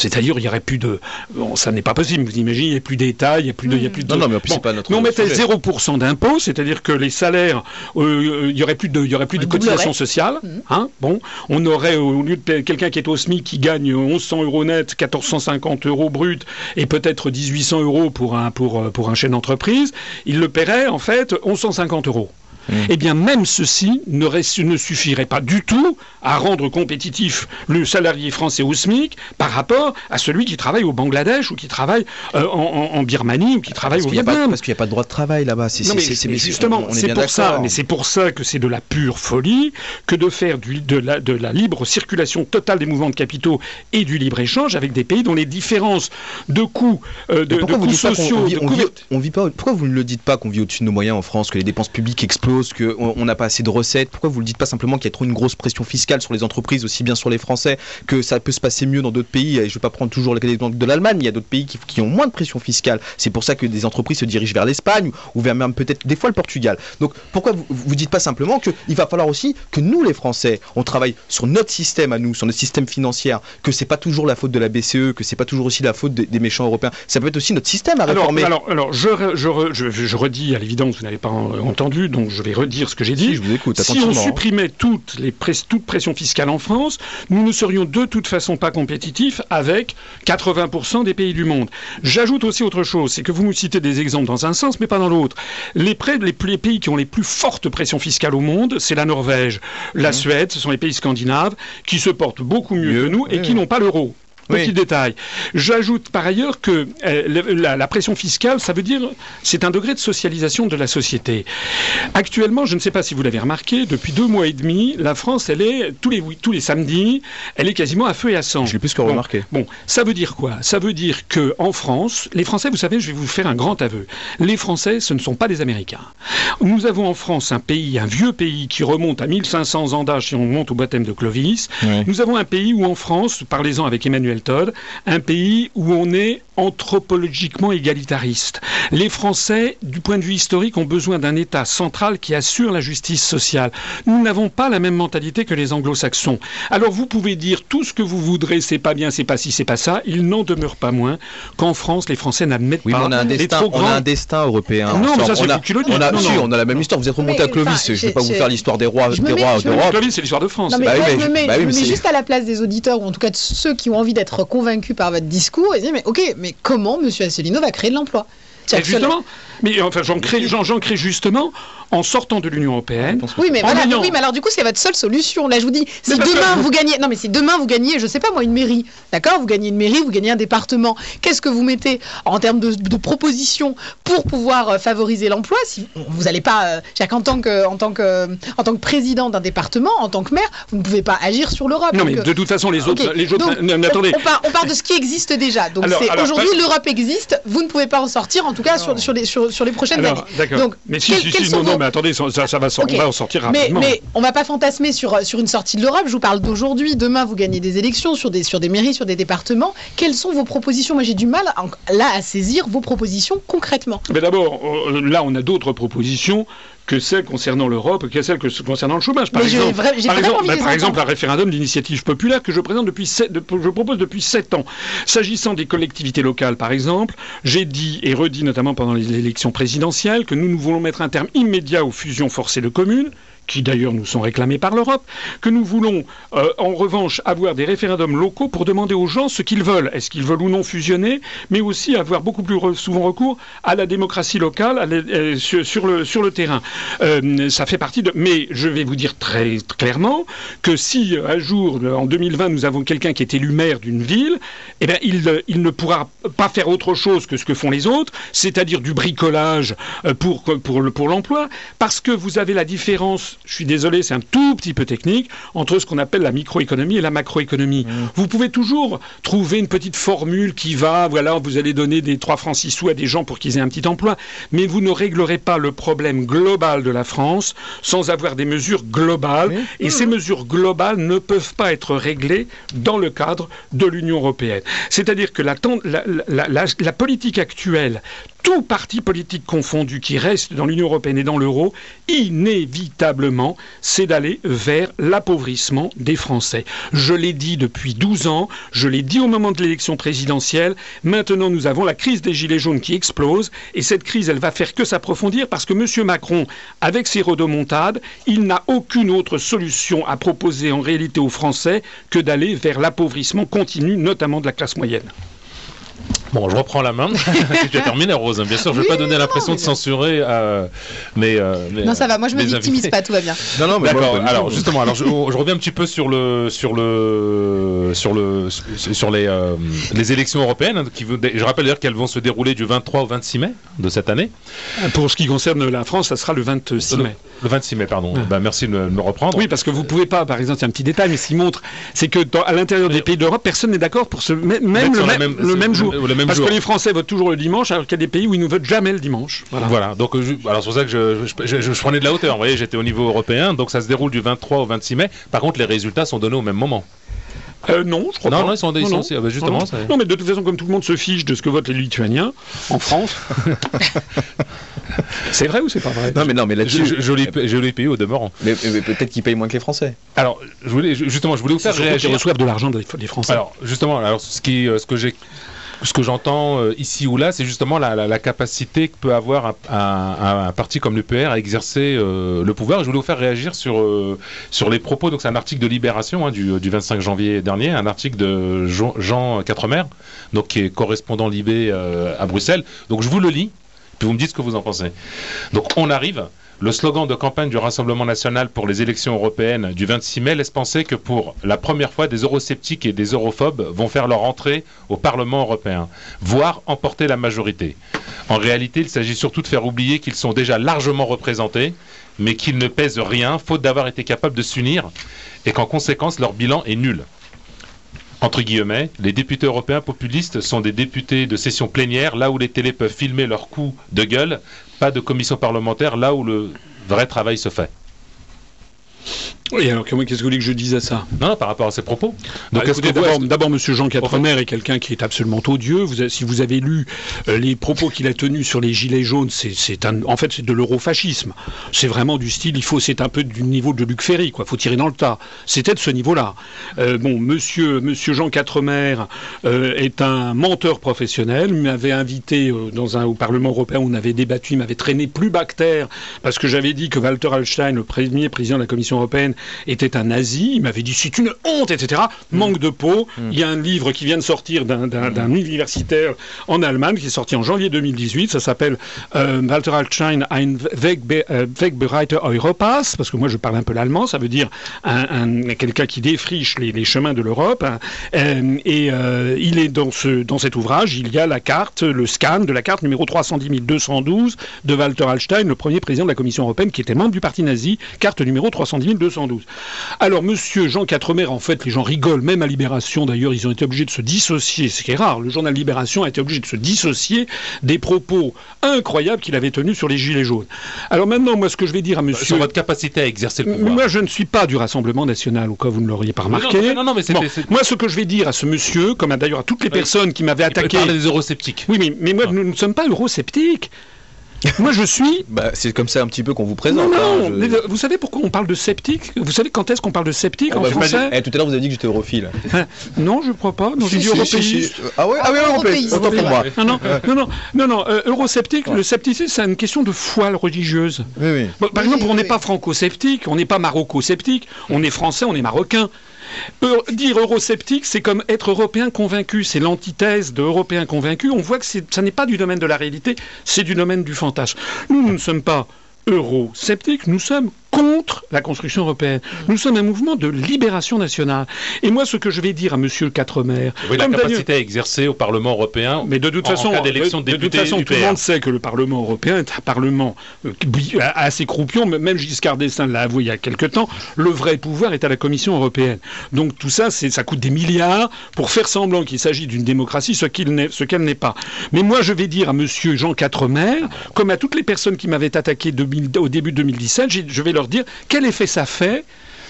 c'est-à-dire, il n'y aurait plus de. Bon, ça n'est pas possible. Vous imaginez, il n'y a plus d'État, il n'y a plus de. Il y a plus de... Non, non, mais pas notre. Mais on mettait 0% d'impôt, c'est-à-dire que les salaires, euh, il n'y aurait plus de, il y aurait plus de cotisation sociale. Mmh. Hein, bon, on aurait, au lieu de quelqu'un qui est au SMIC qui gagne 1100 euros net, 1450 euros brut et peut-être 1800 euros pour un, pour, pour un chef d'entreprise, il le paierait en fait 1150 euros. Eh bien même ceci ne, ne, suffirait pas du tout à rendre compétitif le salarié français au SMIC par rapport à celui qui travaille au Bangladesh ou qui travaille euh, en, Birmanie ou qui travaille au Vietnam. parce qu'il n'y a pas de droit de travail là-bas. Justement, c'est pour ça, mais c'est pour ça que c'est de la pure folie que de faire du, de, la, de la libre circulation totale des mouvements de capitaux et du libre échange avec des pays dont les différences de coûts, euh, de, coûts sociaux, on vit, pas. Pourquoi vous ne le dites pas qu'on vit au-dessus de nos moyens en France, que les dépenses publiques explosent? Qu'on n'a pas assez de recettes Pourquoi vous ne le dites pas simplement qu'il y a trop une grosse pression fiscale sur les entreprises, aussi bien sur les Français, que ça peut se passer mieux dans d'autres pays? Et je ne vais pas prendre toujours l'exemple de l'Allemagne, mais il y a d'autres pays qui, ont moins de pression fiscale. C'est pour ça que des entreprises se dirigent vers l'Espagne ou vers même peut-être des fois le Portugal. Donc pourquoi vous ne dites pas simplement qu'il va falloir aussi que nous, les Français, on travaille sur notre système à nous, sur notre système financier, que c'est pas toujours la faute de la BCE, que c'est pas toujours aussi la faute des, méchants européens. Ça peut être aussi notre système à réformer. Alors, alors, je, je, je redis à l'évidence, vous n'avez pas entendu, donc je vais redire ce que j'ai dit. Si, je vous écoute, si on supprimait toutes les toute pression fiscale en France, nous ne serions de toute façon pas compétitifs avec 80% des pays du monde. J'ajoute aussi autre chose, c'est que vous nous citez des exemples dans un sens, mais pas dans l'autre. Les, les, pays qui ont les plus fortes pressions fiscales au monde, c'est la Norvège, la mmh. Suède, ce sont les pays scandinaves, qui se portent beaucoup mieux, que nous et qui n'ont pas l'euro. Petit détail. J'ajoute par ailleurs que euh, la, pression fiscale, ça veut dire c'est un degré de socialisation de la société. Actuellement, je ne sais pas si vous l'avez remarqué, depuis deux mois et demi, la France, elle est tous les tous les samedis, elle est quasiment à feu et à sang. Je l'ai plus que remarqué. Bon, ça veut dire quoi? Ça veut dire que en France, les Français, vous savez, je vais vous faire un grand aveu. Les Français, ce ne sont pas des Américains. Nous avons en France un pays, un vieux pays qui remonte à 1500 ans d'âge si on monte au baptême de Clovis. Nous avons un pays où en France, parlez-en avec Emmanuel un pays où on est anthropologiquement égalitariste. Les Français, du point de vue historique, ont besoin d'un État central qui assure la justice sociale. Nous n'avons pas la même mentalité que les anglo-saxons. Alors vous pouvez dire tout ce que vous voudrez, c'est pas bien, c'est pas ci, c'est pas ça. Il n'en demeure pas moins qu'en France, les Français n'admettent pas. on a un destin, on a un destin européen. Non, mais ça c'est le dites. On a, on a la même histoire. Vous êtes remonté à Clovis. je ne vais pas vous faire l'histoire des rois, d'Europe. Clovis, c'est l'histoire de France. mais, bah je me mets, bah juste à la place des auditeurs, ou en tout cas de ceux qui ont envie d'être convaincus par votre discours, et dire mais ok, mais comment M. Asselineau va créer de l'emploi? Justement, mais enfin, j'en crée, crée justement en sortant de l'Union européenne. Oui, mais voilà. Oui, mais alors du coup, c'est votre seule solution. Là, je vous dis, si demain vous gagnez, non, mais si demain vous gagnez, je sais pas moi, une mairie, d'accord Vous gagnez une mairie, vous gagnez un département. Qu'est-ce que vous mettez en termes de, propositions pour pouvoir euh, favoriser l'emploi Si vous n'allez pas, euh, en tant que, en tant que, en tant que président d'un département, en tant que maire, vous ne pouvez pas agir sur l'Europe. Non, mais de toute façon, les autres, les autres. attendez. On, part, on, part, de ce qui existe déjà. Donc aujourd'hui, l'Europe existe. Vous ne pouvez pas en sortir, en tout cas sur, sur, les, sur, les prochaines années. Donc, mais si, si, si, non, non, mais attendez, ça, ça va, on va en sortir rapidement. Mais, mais on va pas fantasmer sur, sur une sortie de l'Europe. Je vous parle d'aujourd'hui. Demain, vous gagnez des élections sur des, sur des mairies, sur des départements. Quelles sont vos propositions? Moi, j'ai du mal là à saisir vos propositions concrètement. Mais d'abord, euh, là, on a d'autres propositions que celles concernant l'Europe, que celles concernant le chômage. Par exemple, par, exemple, bah, par exemple, un référendum d'initiative populaire que je présente depuis je propose depuis sept ans. S'agissant des collectivités locales, par exemple, j'ai dit et redit notamment pendant les élections présidentielles que nous, nous voulons mettre un terme immédiat aux fusions forcées de communes qui d'ailleurs nous sont réclamés par l'Europe, que nous voulons euh, en revanche avoir des référendums locaux pour demander aux gens ce qu'ils veulent. Est-ce qu'ils veulent ou non fusionner, mais aussi avoir beaucoup plus souvent recours à la démocratie locale euh, sur, le, terrain. Euh, ça fait partie de... Mais je vais vous dire très clairement que si un jour, en 2020, nous avons quelqu'un qui est élu maire d'une ville, eh bien, il, ne pourra pas faire autre chose que ce que font les autres, c'est-à-dire du bricolage pour, pour l'emploi, parce que vous avez la différence je suis désolé, c'est un tout petit peu technique, entre ce qu'on appelle la microéconomie et la macroéconomie. Mmh. Vous pouvez toujours trouver une petite formule qui va, voilà, vous allez donner des 3 francs 6 sous à des gens pour qu'ils aient un petit emploi, mais vous ne réglerez pas le problème global de la France sans avoir des mesures globales, et ces mesures globales ne peuvent pas être réglées dans le cadre de l'Union européenne. C'est-à-dire que la, la politique actuelle tout parti politique confondu qui reste dans l'Union européenne et dans l'euro, inévitablement, c'est d'aller vers l'appauvrissement des Français. Je l'ai dit depuis 12 ans, je l'ai dit au moment de l'élection présidentielle, maintenant nous avons la crise des Gilets jaunes qui explose, et cette crise, elle va faire que s'approfondir parce que M. Macron, avec ses rodomontades, il n'a aucune autre solution à proposer en réalité aux Français que d'aller vers l'appauvrissement continu, notamment de la classe moyenne. Bon, je reprends la main. tu as terminé, Rose. Bien sûr, je ne veux pas donner l'impression de censurer. Euh, mais, euh, non, ça va. Moi, je me victimise pas. Tout va bien. Non, non, mais d'accord. Alors, justement, alors je, reviens un petit peu sur le sur le sur le sur les euh, les élections européennes. Hein, qui, je rappelle d'ailleurs qu'elles vont se dérouler du 23 au 26 mai de cette année. Pour ce qui concerne la France, ça sera le 26 mai. Le 26 mai, pardon. Ben, merci de me reprendre. Oui, parce que vous pouvez pas, par exemple, c'est un petit détail, mais ce qui montre, c'est que à l'intérieur des pays d'Europe, personne n'est d'accord pour se même, le, même, jour. Parce que les Français votent toujours le dimanche, alors qu'il y a des pays où ils ne votent jamais le dimanche. Voilà. Donc, euh, alors c'est pour ça que je, prenais de la hauteur. Vous voyez, j'étais au niveau européen, donc ça se déroule du 23 au 26 mai. Par contre, les résultats sont donnés au même moment. Euh, non, je crois pas. Non, ils sont, ah bah, justement. Non, mais de toute façon, comme tout le monde se fiche de ce que votent les Lituaniens en France. c'est vrai ou c'est pas vrai? Non, mais non, mais là-dessus. Joli, pays au demeurant. Mais, peut-être qu'ils payent moins que les Français. Alors, je voulais, justement, je voulais vous faire réagir. Ils reçoivent de l'argent des Français. Alors, justement, alors, ce, qui, euh, ce que j'ai ce que j'entends euh, ici ou là, c'est justement la, capacité que peut avoir un, parti comme l'UPR à exercer euh, le pouvoir. je voulais vous faire réagir sur, euh, sur les propos. Donc, c'est un article de Libération hein, du, 25 janvier dernier, un article de Jean, Quatremer, donc qui est correspondant Libé à Bruxelles. Donc, je vous le lis, puis vous me dites ce que vous en pensez. Donc, on arrive. Le slogan de campagne du Rassemblement national pour les élections européennes du 26 mai laisse penser que pour la première fois, des eurosceptiques et des europhobes vont faire leur entrée au Parlement européen, voire emporter la majorité. En réalité, il s'agit surtout de faire oublier qu'ils sont déjà largement représentés, mais qu'ils ne pèsent rien, faute d'avoir été capables de s'unir, et qu'en conséquence, leur bilan est nul entre guillemets, les députés européens populistes sont des députés de session plénière, là où les télés peuvent filmer leurs coups de gueule, pas de commission parlementaire, là où le vrai travail se fait. Oui, alors qu'est-ce que vous voulez que je dise à ça? Non, par rapport à ces propos. Donc, ah, d'abord, M. Jean Quatremer est quelqu'un qui est absolument odieux. Vous si vous avez lu euh, les propos qu'il a tenus sur les gilets jaunes, c'est en fait c'est de l'eurofascisme. C'est vraiment du style, il faut, c'est un peu du niveau de Luc Ferry, quoi. Faut tirer dans le tas. C'était de ce niveau-là. Euh, bon, Monsieur, Monsieur Jean Quatremer euh, est un menteur professionnel. Il m'avait invité dans un au Parlement européen où on avait débattu, il m'avait traîné plus bactère parce que j'avais dit que Walter Hallstein, le premier président de la Commission européenne, était un nazi. Il m'avait dit c'est une honte, etc. Manque de peau. Il y a un livre qui vient de sortir d'un universitaire en Allemagne qui est sorti en janvier 2018. Ça s'appelle euh, Walter Altstein ein Wegbereiter Europas, parce que moi je parle un peu l'allemand. Ça veut dire un, quelqu'un qui défriche les, chemins de l'Europe. Hein. Euh, et euh, il est dans, ce, dans cet ouvrage, il y a la carte, le scan de la carte numéro 310 212 de Walter Altstein, le premier président de la Commission européenne qui était membre du parti nazi, carte numéro 310 212. Alors, monsieur Jean Quatremer, en fait, les gens rigolent, même à Libération d'ailleurs, ils ont été obligés de se dissocier, ce qui est rare. Le journal Libération a été obligé de se dissocier des propos incroyables qu'il avait tenus sur les Gilets jaunes. Alors maintenant, moi, ce que je vais dire à monsieur. Sur votre capacité à exercer le pouvoir. Moi, je ne suis pas du Rassemblement national, au cas où vous ne l'auriez pas remarqué. Non, non, mais Moi, ce que je vais dire à ce monsieur, comme d'ailleurs à toutes les personnes qui m'avaient attaqué. Il des eurosceptiques. Oui, mais, mais moi, nous ne sommes pas eurosceptiques. Moi, je suis. Bah, c'est comme ça un petit peu qu'on vous présente. Non, hein, Vous savez pourquoi on parle de sceptique? Vous savez quand est-ce qu'on parle de sceptique ah, en bah, français? eh, Tout à l'heure, vous avez dit que j'étais europhile. Hein, non, je crois pas. Non, j'ai dit européiste. Ah ouais, ah ouais, européiste. Autant pour moi. Non, non, non, non, non. Euh, eurosceptique, le scepticisme, c'est une question de foi religieuse. Oui, oui. par exemple, on n'est pas franco-sceptique, on n'est pas maroco-sceptique, on est français, on est marocain. Dire eurosceptique, c'est comme être européen convaincu. C'est l'antithèse de européen convaincu. On voit que ça n'est pas du domaine de la réalité, c'est du domaine du fantasme. Nous, nous ne sommes pas eurosceptiques, nous sommes contre la construction européenne. Nous sommes un mouvement de libération nationale. Et moi, ce que je vais dire à Monsieur le Quatremer... Oui, la capacité à exercer au Parlement européen mais de toute façon, cas d'élection de, de, toute façon, tout le monde sait que le Parlement européen est un Parlement euh, assez croupion, même Giscard d'Estaing l'a avoué il y a quelque temps, le vrai pouvoir est à la Commission européenne. Donc tout ça, ça coûte des milliards pour faire semblant qu'il s'agit d'une démocratie, ce qu'elle n'est pas. Mais moi, je vais dire à Monsieur Jean Quatremer, comme à toutes les personnes qui m'avaient attaqué au début de 2017, je vais leur dire quel effet ça fait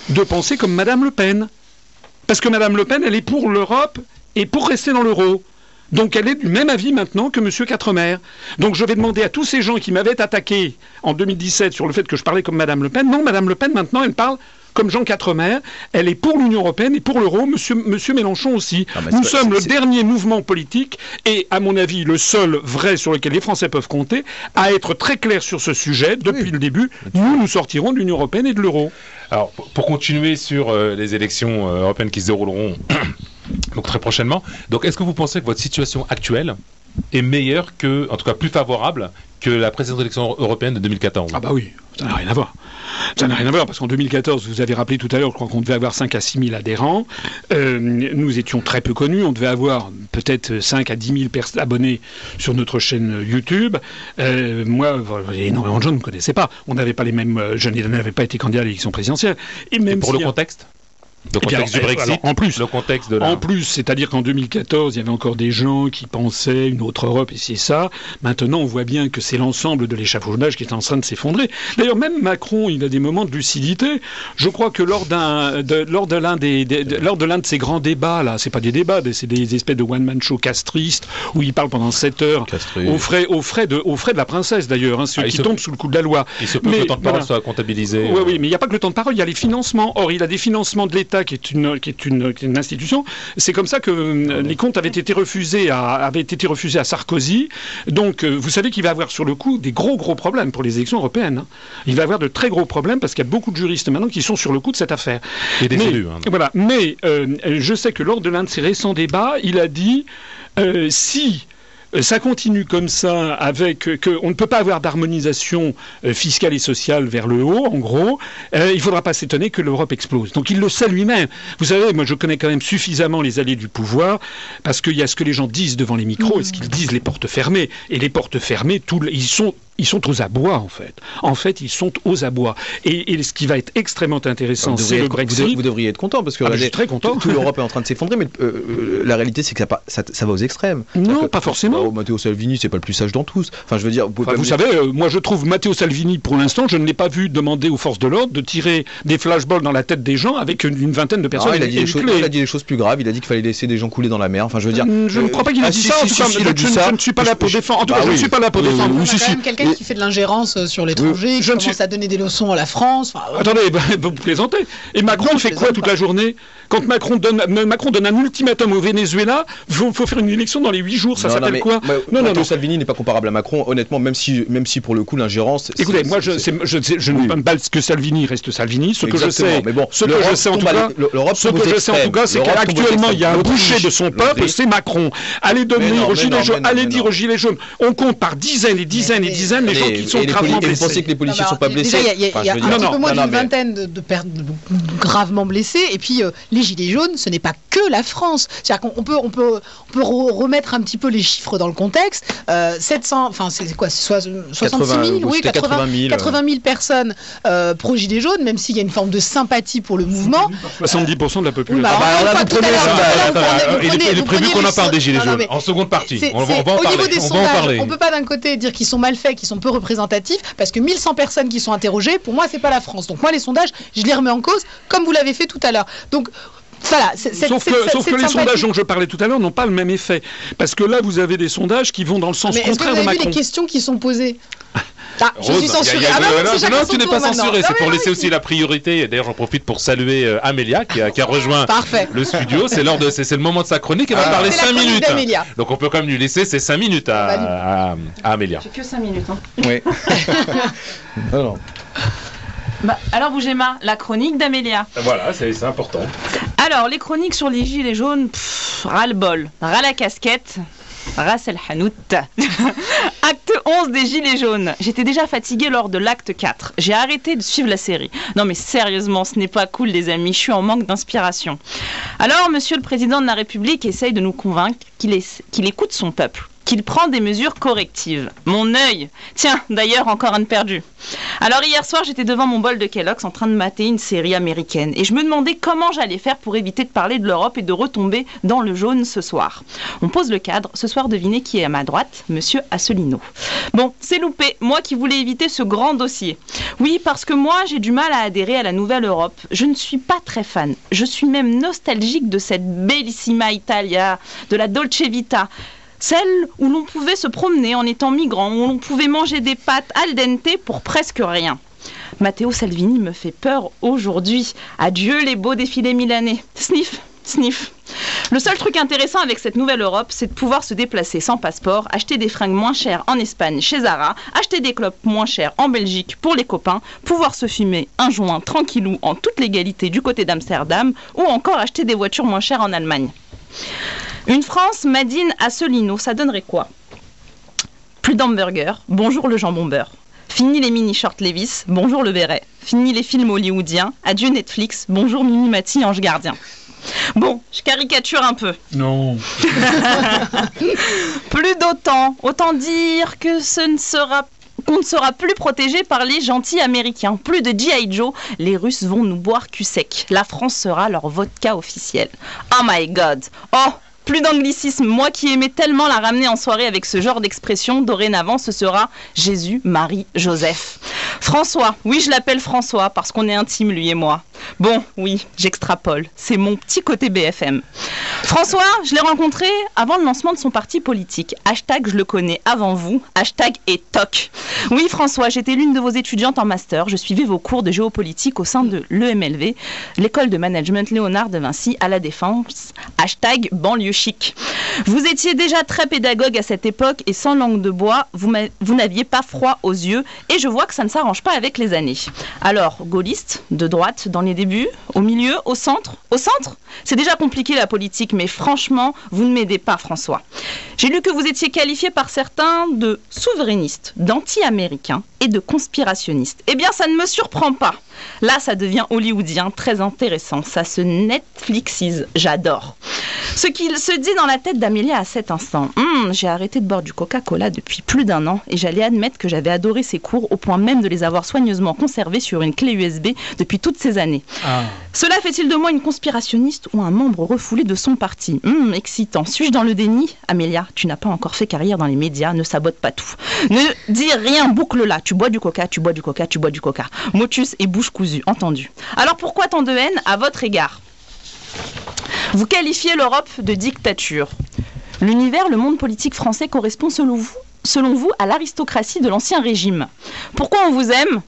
de penser comme Madame Le Pen? Parce que Madame Le Pen, elle est pour l'Europe et pour rester dans l'euro. Donc elle est du même avis maintenant que M. Quatremer. Donc je vais demander à tous ces gens qui m'avaient attaqué en 2017 sur le fait que je parlais comme Madame Le Pen, non, Madame Le Pen maintenant elle parle comme Jean Quatremer, elle est pour l'Union européenne et pour l'euro, monsieur, monsieur Mélenchon aussi. Nous sommes le dernier mouvement politique et, à mon avis, le seul vrai sur lequel les Français peuvent compter à être très clair sur ce sujet depuis le début. Nous, nous sortirons de l'Union européenne et de l'euro. Alors, pour continuer sur euh, les élections euh, européennes qui se dérouleront donc très prochainement, donc est-ce que vous pensez que votre situation actuelle est meilleure que, en tout cas plus favorable que la précédente élection européenne de 2014 Ah bah oui, ça n'a rien à voir. Ça n'a rien à voir parce qu'en 2014, vous avez rappelé tout à l'heure, je crois qu'on devait avoir 5 à 6 000 adhérents. Euh, nous étions très peu connus. On devait avoir peut-être 5 à 10 000 abonnés sur notre chaîne YouTube. Euh, moi, énormément de gens ne me connaissaient pas. On n'avait pas les mêmes. Euh, je n'avais pas été candidat à l'élection présidentielle. Et même pour le contexte? Le contexte du Brexit, en plus, le contexte de En plus, c'est-à-dire qu'en 2014, il y avait encore des gens qui pensaient une autre Europe et c'est ça. Maintenant, on voit bien que c'est l'ensemble de l'échafaudage qui est en train de s'effondrer. D'ailleurs, même Macron, il a des moments de lucidité. Je crois que lors d'un, de, lors de l'un des, lors de l'un de ces grands débats là, c'est pas des débats, c'est des espèces de one man show castristes où il parle pendant 7 heures aux frais, aux frais de, aux frais de la princesse d'ailleurs, hein, ceux ah, qui tombent sous le coup de la loi. Il se peut que le temps de parole soit comptabilisé. Oui, oui, mais il n'y a pas que le temps de parole, il y a les financements. Or, il a des financements de l'État qui est une, qui est une, une institution. C'est comme ça que euh, les comptes avaient été refusés à, avaient été refusés à Sarkozy. Donc, euh, vous savez qu'il va avoir sur le coup des gros gros problèmes pour les élections européennes. Hein. Il va avoir de très gros problèmes parce qu'il y a beaucoup de juristes maintenant qui sont sur le coup de cette affaire. Et des élus. Hein. Voilà. Mais euh, je sais que lors de l'un de ses récents débats, il a dit si ça continue comme ça, avec euh, que on ne peut pas avoir d'harmonisation euh, fiscale et sociale vers le haut, en gros. il ne faudra pas s'étonner que l'Europe explose. Donc il le sait lui-même. Vous savez, moi je connais quand même suffisamment les alliés du pouvoir, parce qu'il y a ce que les gens disent devant les micros et ce qu'ils disent les portes fermées. Et les portes fermées, ils sont ils sont aux abois en fait. En fait, ils sont aux abois. Et, ce qui va être extrêmement intéressant, c'est le Brexit. Vous, devriez être content parce que ah, je suis très content. Toute l'Europe est en train de s'effondrer, mais la réalité c'est que ça, ça, va aux extrêmes. Non, pas forcément. Matteo Salvini, c'est pas le plus sage dans tous. Enfin, je veux dire, vous, savez, euh, moi je trouve Matteo Salvini, pour l'instant, je ne l'ai pas vu demander aux forces de l'ordre de tirer des flashballs dans la tête des gens avec une, vingtaine de ah, personnes. il, a dit choses, il, a dit des choses, plus graves. Il a dit qu'il fallait laisser des gens couler dans la mer. Enfin, je veux dire. Je ne crois pas qu'il ait dit ça. En tout cas, je ne suis pas là pour défendre. En tout cas, je ne suis pas là pour défendre. Qui fait de l'ingérence sur l'étranger, qui commence à donner des leçons à la France. Attendez, bah, vous plaisantez. Et Macron fait quoi toute la journée? Quand Macron donne, Macron donne un ultimatum au Venezuela, il faut, faire une élection dans les 8 jours, ça s'appelle quoi? Non, non, non. Salvini n'est pas comparable à Macron, honnêtement, même si, même si pour le coup l'ingérence. Écoutez, moi je, je, ne sais pas que Salvini reste Salvini. Ce que je sais, mais bon, ce que je sais en tout cas, ce que je sais en tout cas, c'est qu'actuellement il y a un boucher de son peuple, c'est Macron. Allez donner aux gilets jaunes, allez dire aux gilets jaunes, on compte par dizaines et dizaines et dizaines les gens qui sont gravement blessés. Vous pensez que les policiers ne sont pas blessés Il y a un petit peu moins d'une vingtaine de gravement blessés, et puis euh, les gilets jaunes, ce n'est pas que la France. C'est-à-dire qu'on peut, on peut, on peut remettre un petit peu les chiffres dans le contexte. 700, euh, enfin c'est quoi, 66 000, oui, 80 000, personnes euh, pro gilets jaunes, même s'il y a une forme de sympathie pour le mouvement. 70% de la population. Il est prévu qu'on en parle des gilets jaunes en seconde partie. On va en parler. On peut pas d'un côté dire qu'ils sont mal faits, qu'ils sont peu représentatifs, parce que 1100 personnes qui sont interrogées, pour moi, c'est pas la France. Donc moi, les sondages, je les remets en cause, comme vous l'avez fait tout à l'heure. Donc voilà, sauf que, les sondages dont je parlais tout à l'heure n'ont pas le même effet. Parce que là, vous avez des sondages qui vont dans le sens contraire que vous avez Vu les questions qui sont posées? Ah, je suis censuré. Ah non, tu n'es pas censuré. C'est pour laisser aussi la priorité. D'ailleurs, j'en profite pour saluer euh, Amélia qui a, rejoint le studio. C'est l'heure de, c'est le moment de sa chronique. Elle va ah. parler 5 minutes. Donc on peut quand même lui laisser ces 5 minutes à, Amélia. J'ai que 5 minutes. Hein. Oui. alors. Bah, alors Bougéma, la chronique d'Amélia. Voilà, c'est important. Alors, les chroniques sur les gilets jaunes, ras le bol, ras la casquette, ras el hanout. acte 11 des gilets jaunes. J'étais déjà fatiguée lors de l'acte 4. J'ai arrêté de suivre la série. Non mais sérieusement, ce n'est pas cool les amis, je suis en manque d'inspiration. Alors, monsieur le président de la République essaye de nous convaincre qu'il écoute son peuple qu'il prend des mesures correctives. Mon œil Tiens, d'ailleurs, encore un perdu. Alors hier soir, j'étais devant mon bol de Kellogg's en train de mater une série américaine et je me demandais comment j'allais faire pour éviter de parler de l'Europe et de retomber dans le jaune ce soir. On pose le cadre. Ce soir, devinez qui est à ma droite? Monsieur Asselineau. Bon, c'est loupé. Moi qui voulais éviter ce grand dossier. Oui, parce que moi, j'ai du mal à adhérer à la nouvelle Europe. Je ne suis pas très fan. Je suis même nostalgique de cette bellissima Italia, de la Dolce Vita celle où l'on pouvait se promener en étant migrant, où l'on pouvait manger des pâtes al dente pour presque rien. Matteo Salvini me fait peur aujourd'hui. Adieu les beaux défilés milanais. Sniff, sniff. Le seul truc intéressant avec cette nouvelle Europe, c'est de pouvoir se déplacer sans passeport, acheter des fringues moins chères en Espagne chez Zara, acheter des clopes moins chères en Belgique pour les copains, pouvoir se fumer un joint tranquillou en toute légalité du côté d'Amsterdam, ou encore acheter des voitures moins chères en Allemagne. Une France Madine à Solino, ça donnerait quoi? Plus d'hamburgers, bonjour le jambon beurre. Fini les mini shorts Levis, bonjour le béret. Fini les films hollywoodiens, adieu Netflix, bonjour Mimi Mati, ange gardien. Bon, je caricature un peu. Non. plus d'autant, autant dire que ce ne sera qu'on ne sera plus protégé par les gentils américains. Plus de G.I. Joe, les Russes vont nous boire cul sec. La France sera leur vodka officiel. Oh my god. Oh, plus d'anglicisme. Moi qui aimais tellement la ramener en soirée avec ce genre d'expression, dorénavant, ce sera Jésus, Marie, Joseph. François. Oui, je l'appelle François parce qu'on est intime, lui et moi. Bon, oui, j'extrapole. C'est mon petit côté BFM. François, je l'ai rencontré avant le lancement de son parti politique. Hashtag je le connais avant vous. Hashtag et toc. Oui, François, j'étais l'une de vos étudiantes en master. Je suivais vos cours de géopolitique au sein de l'EMLV, l'école de management Léonard de Vinci à la Défense. Hashtag banlieue chic. Vous étiez déjà très pédagogue à cette époque et sans langue de bois, vous, n'aviez pas froid aux yeux et je vois que ça ne s'arrange pas avec les années. Alors, gaulliste, de droite, dans les débuts, au milieu, au centre Au centre C'est déjà compliqué la politique, mais franchement, vous ne m'aidez pas, François. J'ai lu que vous étiez qualifié par certains de souverainiste, d'anti-américain et de conspirationniste. Eh bien, ça ne me surprend pas. Là, ça devient hollywoodien, très intéressant. Ça se Netflixise. J'adore. Ce qu'il se dit dans la tête d'Amélia à cet instant. Hum, j'ai arrêté de boire du Coca-Cola depuis plus d'un an et j'allais admettre que j'avais adoré ces cours au point même de les avoir soigneusement conservés sur une clé USB depuis toutes ces années. Ah. Cela fait-il de moi une conspirationniste ou un membre refoulé de son parti? Hum, excitant. Suis-je dans le déni? Amélia, tu n'as pas encore fait carrière dans les médias, ne sabote pas tout. Ne dis rien, boucle-là. Tu bois du coca, tu bois du coca, tu bois du coca. Motus et bouche cousue, entendu. Alors pourquoi tant de haine à votre égard? Vous qualifiez l'Europe de dictature. L'univers, le monde politique français correspond selon vous selon vous, à l'aristocratie de l'Ancien Régime Pourquoi on vous aime?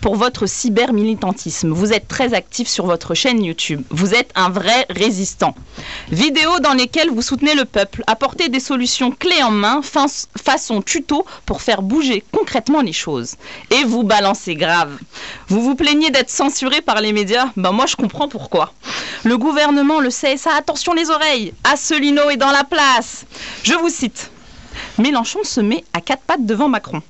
Pour votre cyber-militantisme. Vous êtes très actif sur votre chaîne YouTube. Vous êtes un vrai résistant. Vidéos dans lesquelles vous soutenez le peuple, apportez des solutions clés en main, façon tuto pour faire bouger concrètement les choses. Et vous balancez grave. Vous vous plaignez d'être censuré par les médias Ben moi je comprends pourquoi. Le gouvernement le ça attention les oreilles. Asselineau est dans la place. Je vous cite. Mélenchon se met à quatre pattes devant Macron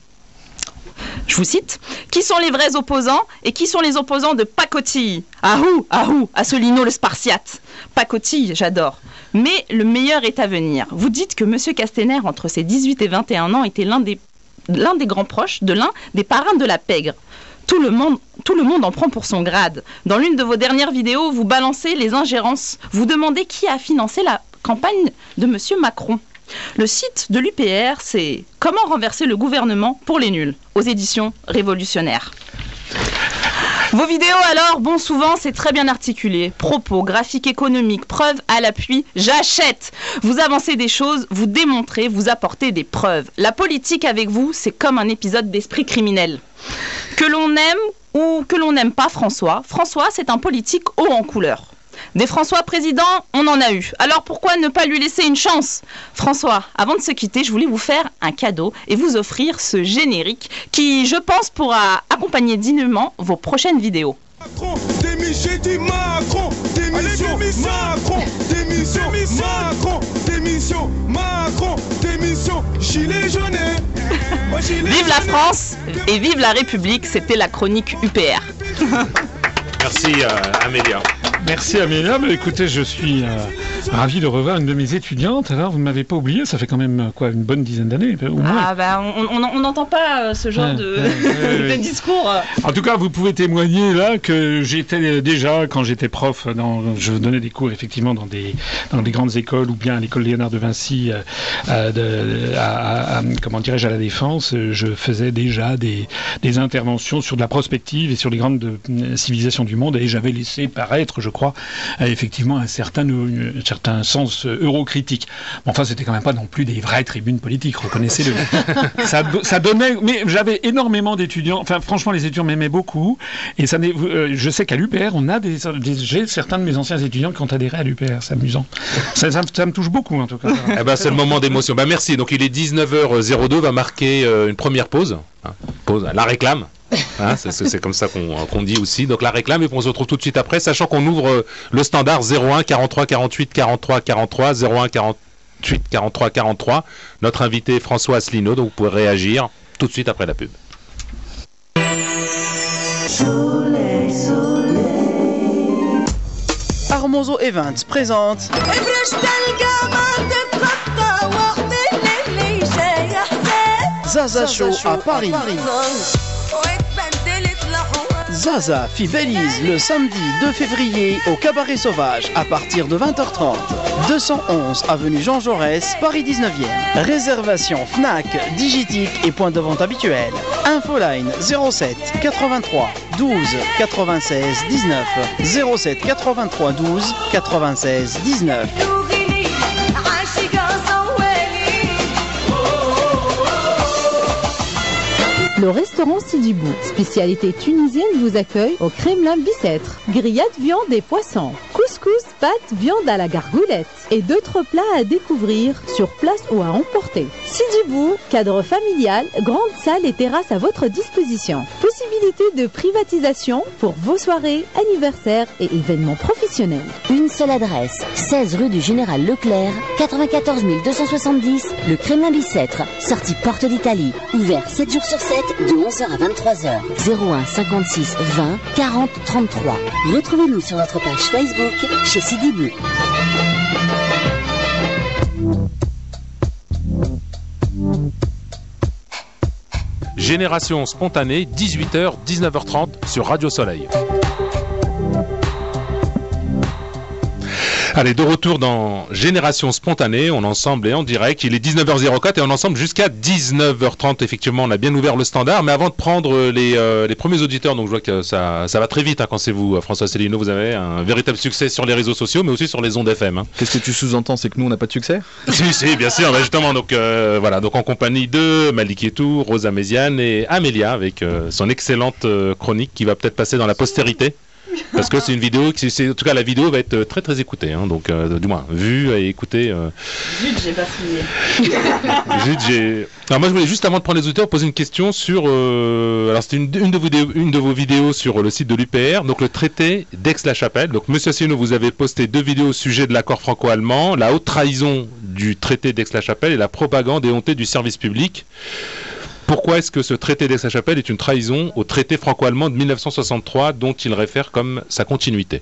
je vous cite, qui sont les vrais opposants et qui sont les opposants de pacotille? Ahou, ahou, Assolino le Spartiate. Pacotille, j'adore. Mais le meilleur est à venir. Vous dites que M. Castaner, entre ses 18 et 21 ans, était l'un des, grands proches de l'un des parrains de la pègre. Tout le, monde, tout le monde en prend pour son grade. Dans l'une de vos dernières vidéos, vous balancez les ingérences. Vous demandez qui a financé la campagne de M. Macron. Le site de l'UPR, c'est Comment renverser le gouvernement pour les nuls, aux éditions révolutionnaires. Vos vidéos alors, bon souvent c'est très bien articulé. Propos, graphiques économiques, preuves à l'appui, j'achète. Vous avancez des choses, vous démontrez, vous apportez des preuves. La politique avec vous, c'est comme un épisode d'esprit criminel. Que l'on aime ou que l'on n'aime pas François, François c'est un politique haut en couleur. Des François président, on en a eu. Alors pourquoi ne pas lui laisser une chance François, avant de se quitter, je voulais vous faire un cadeau et vous offrir ce générique qui, je pense, pourra accompagner dignement vos prochaines vidéos. Macron, démission, Macron, démission, Macron, démission, Macron, démission, Macron, démission, gilet jaune. Vive la France et vive la République, c'était la chronique UPR. Merci euh, Amélia. Merci Amélia. Mais écoutez, je suis euh, ravi de revoir une de mes étudiantes. Alors, vous ne m'avez pas oublié, ça fait quand même quoi, une bonne dizaine d'années au moins. Ah bah, on n'entend pas euh, ce genre de, discours. En tout cas, vous pouvez témoigner là que j'étais déjà, quand j'étais prof, dans, je donnais des cours effectivement dans des, dans des grandes écoles ou bien à l'école Léonard de Vinci, euh, de, à, comment dirais-je, à la Défense, je faisais déjà des, des interventions sur de la prospective et sur les grandes civilisations du monde et j'avais laissé paraître, je crois, effectivement un certain, un certain sens euh, eurocritique. enfin, c'était quand même pas non plus des vraies tribunes politiques, reconnaissez-le. ça, ça, donnait, mais j'avais énormément d'étudiants. Enfin, franchement, les étudiants m'aimaient beaucoup. Et ça, euh, je sais qu'à l'UPR, on a des, j'ai certains de mes anciens étudiants qui ont adhéré à l'UPR. C'est amusant. Ça, ça, me touche beaucoup, en tout cas. eh ben, c'est le moment d'émotion. Ben, merci. Donc, il est 19h02, va marquer euh, une première pause. Hein, pause, la réclame. Hein, c'est comme ça qu'on dit aussi. Donc la réclame et on se retrouve tout de suite après, sachant qu'on ouvre euh, le standard 01 43 48 43 43 01 48 43 43. Notre invité François Asselineau, donc vous pouvez réagir tout de suite après la pub. Armozo Events présente Zaza Show à Paris. Zaza fidélise le samedi 2 février au Cabaret Sauvage à partir de 20h30. 211 avenue Jean Jaurès, Paris 19e. Réservation Fnac, Digitique et point de vente habituel. Infoline 07 83 12 96 19 07 83 12 96 19. Le restaurant Sidibou, spécialité tunisienne, vous accueille au Kremlin Bicêtre. Grillade viande et poisson, couscous, pâtes, viande à la gargoulette et d'autres plats à découvrir sur place ou à emporter. Sidibou, cadre familial, grande salle et terrasse à votre disposition. Possibilité de privatisation pour vos soirées, anniversaires et événements professionnels. Une seule adresse, 16 rue du Général Leclerc, 94 270, le Kremlin Bicêtre, sortie Porte d'Italie, ouvert 7 jours sur 7 de 11h à 23h. 01 56 20 40 33. Retrouvez-nous sur notre page Facebook chez Sidibou. Génération spontanée, 18h, 19h30 sur Radio Soleil. Allez, de retour dans Génération Spontanée, on ensemble et en direct. Il est 19h04 et on ensemble jusqu'à 19h30. Effectivement, on a bien ouvert le standard. Mais avant de prendre les, euh, les premiers auditeurs, donc je vois que ça, ça va très vite hein, quand c'est vous, François Célineau. Vous avez un véritable succès sur les réseaux sociaux, mais aussi sur les ondes FM. hein. Qu'est-ce que tu sous-entends C'est que nous, on n'a pas de succès? Si, si, bien sûr. justement, donc euh, voilà, donc en compagnie de Malik Etou, Rosa Méziane et Amélia avec euh, son excellente euh, chronique qui va peut-être passer dans la postérité. Parce que c'est une vidéo, qui, c'est, en tout cas la vidéo va être très très écoutée, hein, donc euh, du moins vue et écoutée. euh, Zut, j'ai pas fini. Zut, j'ai- Alors moi je voulais juste avant de prendre les auditeurs poser une question sur euh, alors c'était une, une de vos vidéos, une de vos vidéos sur le site de l'UPR donc le traité d'Aix-la-Chapelle donc Monsieur Asselineau vous avez posté deux vidéos au sujet de l'accord franco-allemand la haute trahison du traité d'Aix-la-Chapelle et la propagande éhontée du service public pourquoi est-ce que ce traité d'Aix-la-Chapelle est une trahison au traité franco-allemand de 1963 dont il réfère comme sa continuité?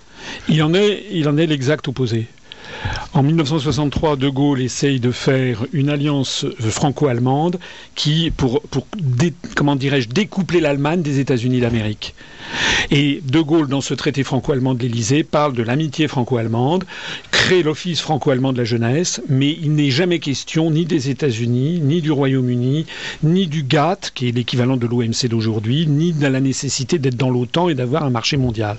Il en est, il en est l'exact opposé. En 1963, De Gaulle essaye de faire une alliance franco-allemande qui, pour, comment dirais-je, découpler l'Allemagne des États-Unis d'Amérique. Et De Gaulle, dans ce traité franco-allemand de l'Élysée, parle de l'amitié franco-allemande, crée l'Office franco-allemand de la jeunesse, mais il n'est jamais question ni des États-Unis, ni du Royaume-Uni, ni du GATT, qui est l'équivalent de l'OMC d'aujourd'hui, ni de la nécessité d'être dans l'OTAN et d'avoir un marché mondial.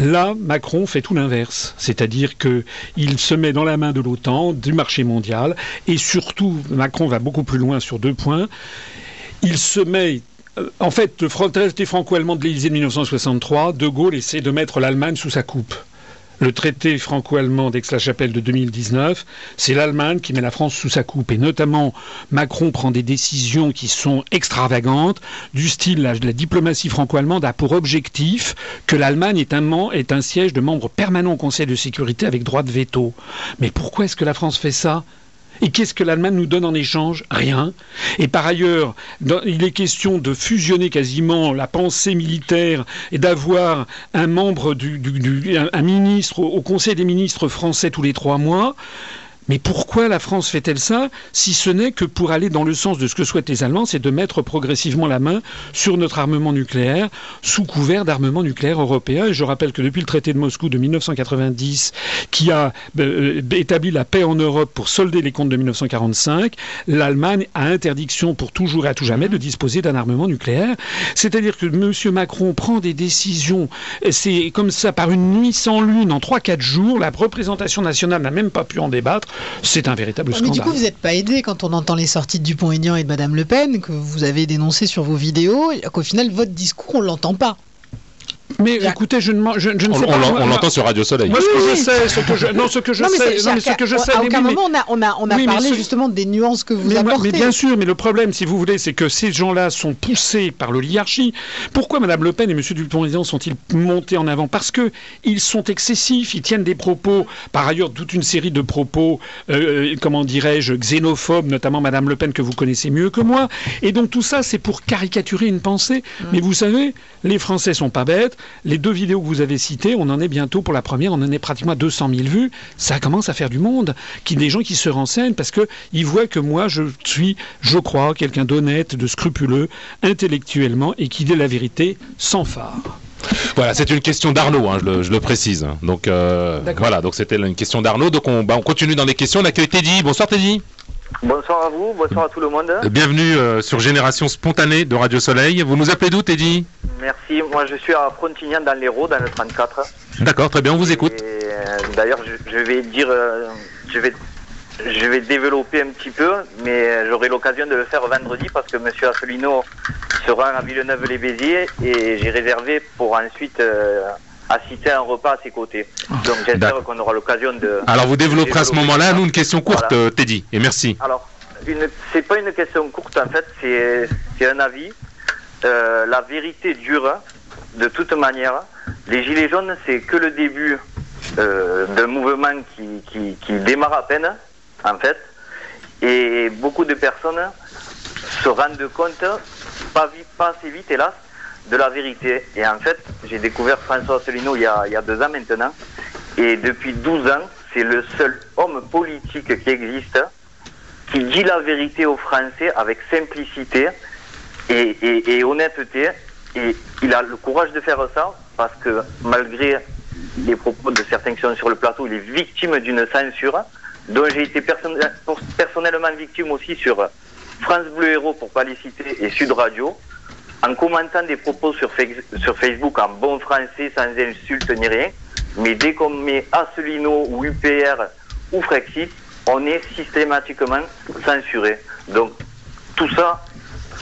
Là, Macron fait tout l'inverse, c'est-à-dire que il se met dans la main de l'OTAN, du marché mondial, et surtout, Macron va beaucoup plus loin sur deux points. Il se met euh, en fait, le traité franco-allemand de l'Élysée de 1963, De Gaulle essaie de mettre l'Allemagne sous sa coupe. Le traité franco-allemand d'Aix-la-Chapelle de 2019, c'est l'Allemagne qui met la France sous sa coupe. Et notamment, Macron prend des décisions qui sont extravagantes, du style la, diplomatie franco-allemande a pour objectif que l'Allemagne est un, est un siège de membre permanent au Conseil de sécurité avec droit de veto. Mais pourquoi est-ce que la France fait ça? Et qu'est-ce que l'Allemagne nous donne en échange? Rien. Et par ailleurs, il est question de fusionner quasiment la pensée militaire et d'avoir un membre du, un, ministre au Conseil des ministres français tous les trois mois. Mais pourquoi la France fait-elle ça si ce n'est que pour aller dans le sens de ce que souhaitent les Allemands, c'est de mettre progressivement la main sur notre armement nucléaire sous couvert d'armement nucléaire européen. Et je rappelle que depuis le traité de Moscou de 1990, qui a euh, établi la paix en Europe pour solder les comptes de 1945, l'Allemagne a interdiction pour toujours et à tout jamais de disposer d'un armement nucléaire. C'est-à-dire que M. Macron prend des décisions, c'est comme ça par une nuit sans lune en 3-4 jours, la représentation nationale n'a même pas pu en débattre. C'est un véritable Mais du scandale. coup, vous n'êtes pas aidé quand on entend les sorties de Dupont-Aignan et de Madame Le Pen, que vous avez dénoncé sur vos vidéos, et qu'au final, votre discours, on l'entend pas. Mais écoutez, je ne, m'en- je, je ne sais on pas. on l'entend sur Radio Soleil Moi, ce que Oui, je sais, ce que je, non, ce que je non, mais sais, c'est- non, mais ce que je sais, à mais aucun oui, mais- moment on a, on a, on a parlé ce- justement des nuances que vous mais, apportez. mais bien sûr, mais le problème, si vous voulez, c'est que ces gens-là sont poussés par l'oligarchie. Pourquoi Mme Le Pen et M. Dupont-Aignan sont-ils montés en avant? Parce que ils sont excessifs, ils tiennent des propos, par ailleurs, toute une série de propos, euh, comment dirais-je, xénophobes, notamment Mme Le Pen que vous connaissez mieux que moi. Et donc tout ça, c'est pour caricaturer une pensée. Mais vous savez, les Français sont pas bêtes. Les deux vidéos que vous avez citées, on en est bientôt pour la première, on en est pratiquement à 200 000 vues. Ça commence à faire du monde, qui des gens qui se renseignent parce que ils voient que moi, je suis, je crois, quelqu'un d'honnête, de scrupuleux, intellectuellement et qui dit la vérité sans phare. Voilà, c'est une question d'Arnaud, hein, je, le, je le précise. Donc euh, voilà, donc c'était une question d'Arnaud. Donc on, bah, on continue dans les questions. On accueille Teddy. Bonsoir Teddy. Bonsoir à vous, bonsoir à tout le monde. Bienvenue euh, sur Génération Spontanée de Radio Soleil. Vous nous appelez d'où Teddy? Merci, moi je suis à Frontignan dans l'Hérault, dans le 34. D'accord, très bien, on vous écoute. Euh, d'ailleurs, je, je vais dire, euh, je vais, je vais développer un petit peu, mais j'aurai l'occasion de le faire vendredi parce que Monsieur Asselineau sera à Villeneuve-les-Béziers et j'ai réservé pour ensuite assister à un repas à ses côtés. Donc j'espère qu'on aura l'occasion de. Alors vous développerez à ce moment-là, nous, une question courte, Voilà. euh, Teddy, et merci. Alors, c'est pas une question courte en fait, c'est, c'est un avis. Euh, la vérité dure, de toute manière. Les Gilets jaunes, c'est que le début euh, d'un mouvement qui, qui, qui démarre à peine, en fait. Et beaucoup de personnes se rendent compte, pas, vite, pas assez vite hélas, de la vérité. Et en fait, j'ai découvert François Asselineau il y, a, il y a deux ans maintenant. Et depuis 12 ans, c'est le seul homme politique qui existe qui dit la vérité aux Français avec simplicité et, et- et honnêteté. Et il a le courage de faire ça parce que malgré les propos de certains qui sont sur le plateau, il est victime d'une censure, dont j'ai été personnellement victime aussi sur France Bleu Héros, pour pas les citer, et Sud Radio, en commentant des propos sur, sur Facebook en bon français, sans insulte ni rien. Mais dès qu'on met Asselineau ou UPR ou Frexit, on est systématiquement censuré. Donc tout ça,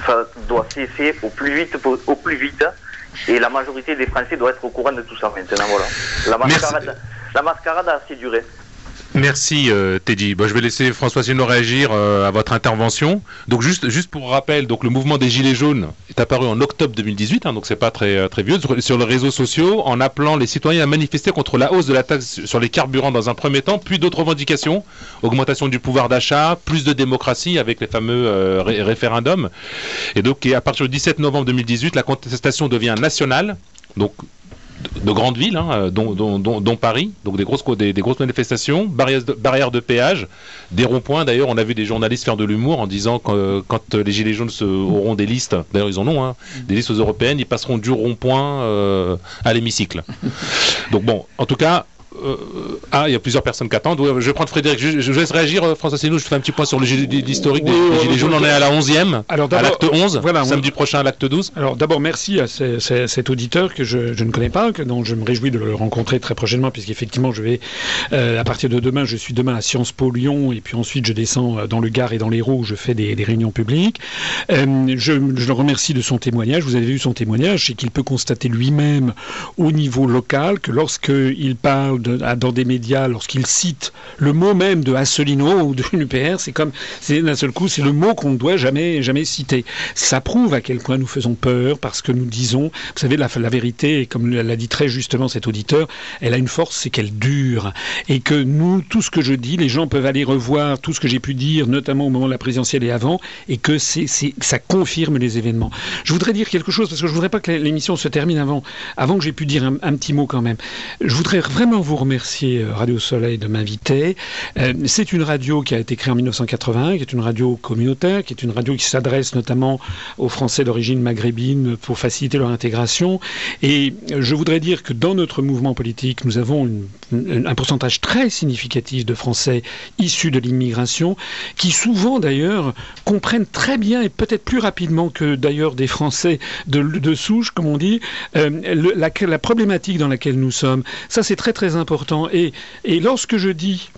ça doit cesser au plus vite, au plus vite. Et la majorité des Français doivent être au courant de tout ça maintenant. Voilà. La mascarade, la mascarade a assez duré. Merci euh, Teddy. je vais laisser François Sino réagir euh, à votre intervention. Donc juste, juste pour rappel, donc le mouvement des Gilets jaunes est apparu en octobre 2018, hein, donc c'est pas très, euh, très vieux, sur, les réseaux sociaux, en appelant les citoyens à manifester contre la hausse de la taxe sur les carburants dans un premier temps, puis d'autres revendications, augmentation du pouvoir d'achat, plus de démocratie avec les fameux référendums. Et donc à partir du 17 novembre 2018, la contestation devient nationale. Donc de grandes villes, hein, dont, Paris, donc des grosses, manifestations, barrières de, péage, des ronds-points. D'ailleurs, on a vu des journalistes faire de l'humour en disant que quand les Gilets jaunes auront des listes, d'ailleurs ils en ont, hein, des listes européennes, ils passeront du rond-point euh, à l'hémicycle. Donc bon, en tout cas, euh, ah, il y a plusieurs personnes qui attendent. je vais prendre Frédéric. Je, je laisse réagir, euh, François Asselineau. Je fais un petit point sur l'historique des, Gilets jaunes. On est à la 11e, alors, à l'acte 11, voilà, samedi prochain à l'acte 12. Alors d'abord, merci à cet auditeur que je, ne connais pas, que, dont je me réjouis de le rencontrer très prochainement, puisqu'effectivement, je vais, euh, à partir de demain, je suis demain à Sciences Po Lyon, et puis ensuite je descends dans le Gard et dans l'Hérault où je fais des, réunions publiques. je, je, le remercie de son témoignage. Vous avez vu son témoignage, c'est qu'il peut constater lui-même au niveau local que lorsqu'il parle dans des médias, lorsqu'il cite le mot même de Asselineau ou de l'UPR, c'est comme, d'un seul coup, c'est le mot qu'on ne doit jamais, jamais citer. Ça prouve à quel point nous faisons peur parce que nous disons, vous savez, la, vérité, comme l'a dit très justement cet auditeur, elle a une force, c'est qu'elle dure. Et que nous, tout ce que je dis, les gens peuvent aller revoir tout ce que j'ai pu dire, notamment au moment de la présidentielle et avant, et que c'est, ça confirme les événements. Je voudrais dire quelque chose parce que je voudrais pas que l'émission se termine avant, avant que j'ai pu dire un, un petit mot quand même. Je voudrais vraiment vous remercier euh, Radio Soleil de m'inviter. Euh, c'est une radio qui a été créée en 1981, qui est une radio communautaire, qui est une radio qui s'adresse notamment aux Français d'origine maghrébine pour faciliter leur intégration. Et je voudrais dire que dans notre mouvement politique, nous avons un pourcentage très significatif de Français issus de l'immigration, qui souvent d'ailleurs comprennent très bien et peut-être plus rapidement que d'ailleurs des Français de, souche, comme on dit, euh, la problématique dans laquelle nous sommes. Ça, c'est très très important et, lorsque je dis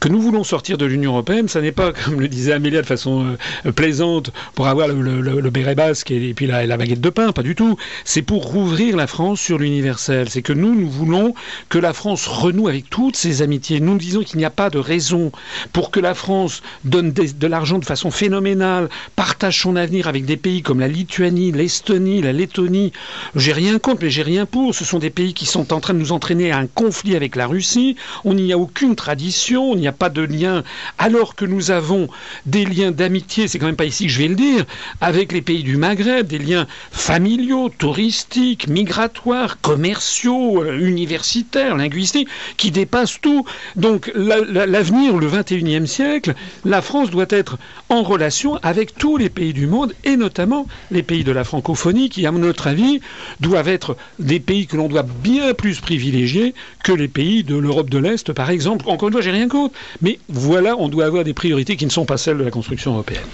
que nous voulons sortir de l'Union européenne, ça n'est pas, comme le disait Amélia de façon euh, plaisante, pour avoir le, béret basque et, puis la, baguette de pain, pas du tout. C'est pour rouvrir la France sur l'universel. C'est que nous, nous voulons que la France renoue avec toutes ses amitiés. Nous disons qu'il n'y a pas de raison pour que la France donne de l'argent de façon phénoménale, partage son avenir avec des pays comme la Lituanie, l'Estonie, la Lettonie. J'ai rien contre, mais j'ai rien pour. Ce sont des pays qui sont en train de nous entraîner à un conflit avec la Russie. On n'y a aucune tradition, on n'y a pas de lien, alors que nous avons des liens d'amitié, c'est quand même pas ici que je vais le dire, avec les pays du Maghreb, des liens familiaux, touristiques, migratoires, commerciaux, euh, universitaires, linguistiques, qui dépassent tout. Donc l'avenir, le 21e siècle, la France doit être en relation avec tous les pays du monde, et notamment les pays de la francophonie, qui, à notre avis, doivent être des pays que l'on doit bien plus privilégier que les pays de l'Europe de l'Est, par exemple. Encore une fois, j'ai rien contre. Mais voilà, on doit avoir des priorités qui ne sont pas celles de la construction européenne.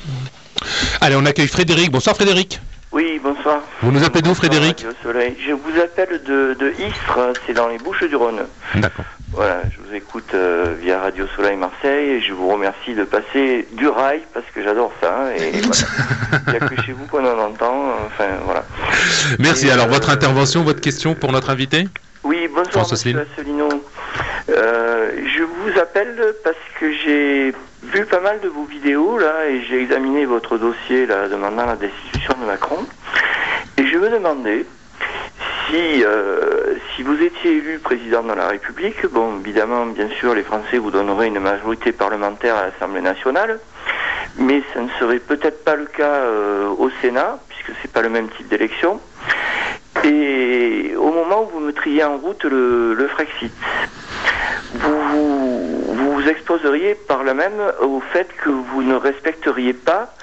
Allez, on accueille Frédéric. Bonsoir Frédéric. Oui, bonsoir. Vous nous appelez d'où Frédéric Je vous appelle de, de Istres, c'est dans les Bouches du Rhône. D'accord. Voilà, je vous écoute euh, via Radio Soleil Marseille et je vous remercie de passer du rail parce que j'adore ça. Et il n'y a que chez vous qu'on en entend. Enfin, voilà. Merci. Alors, votre intervention, votre question pour notre invité? Oui, bonsoir, Monsieur Asselineau. Euh, je vous appelle parce que j'ai vu pas mal de vos vidéos là et j'ai examiné votre dossier là demandant la destitution de Macron. Et je me demandais si euh, si vous étiez élu président de la République, bon évidemment bien sûr les Français vous donneraient une majorité parlementaire à l'Assemblée nationale, mais ça ne serait peut-être pas le cas euh, au Sénat puisque c'est pas le même type d'élection. Et au moment où vous mettriez en route le, le Frexit, vous, exposeriez par là même au fait que vous ne respecteriez pas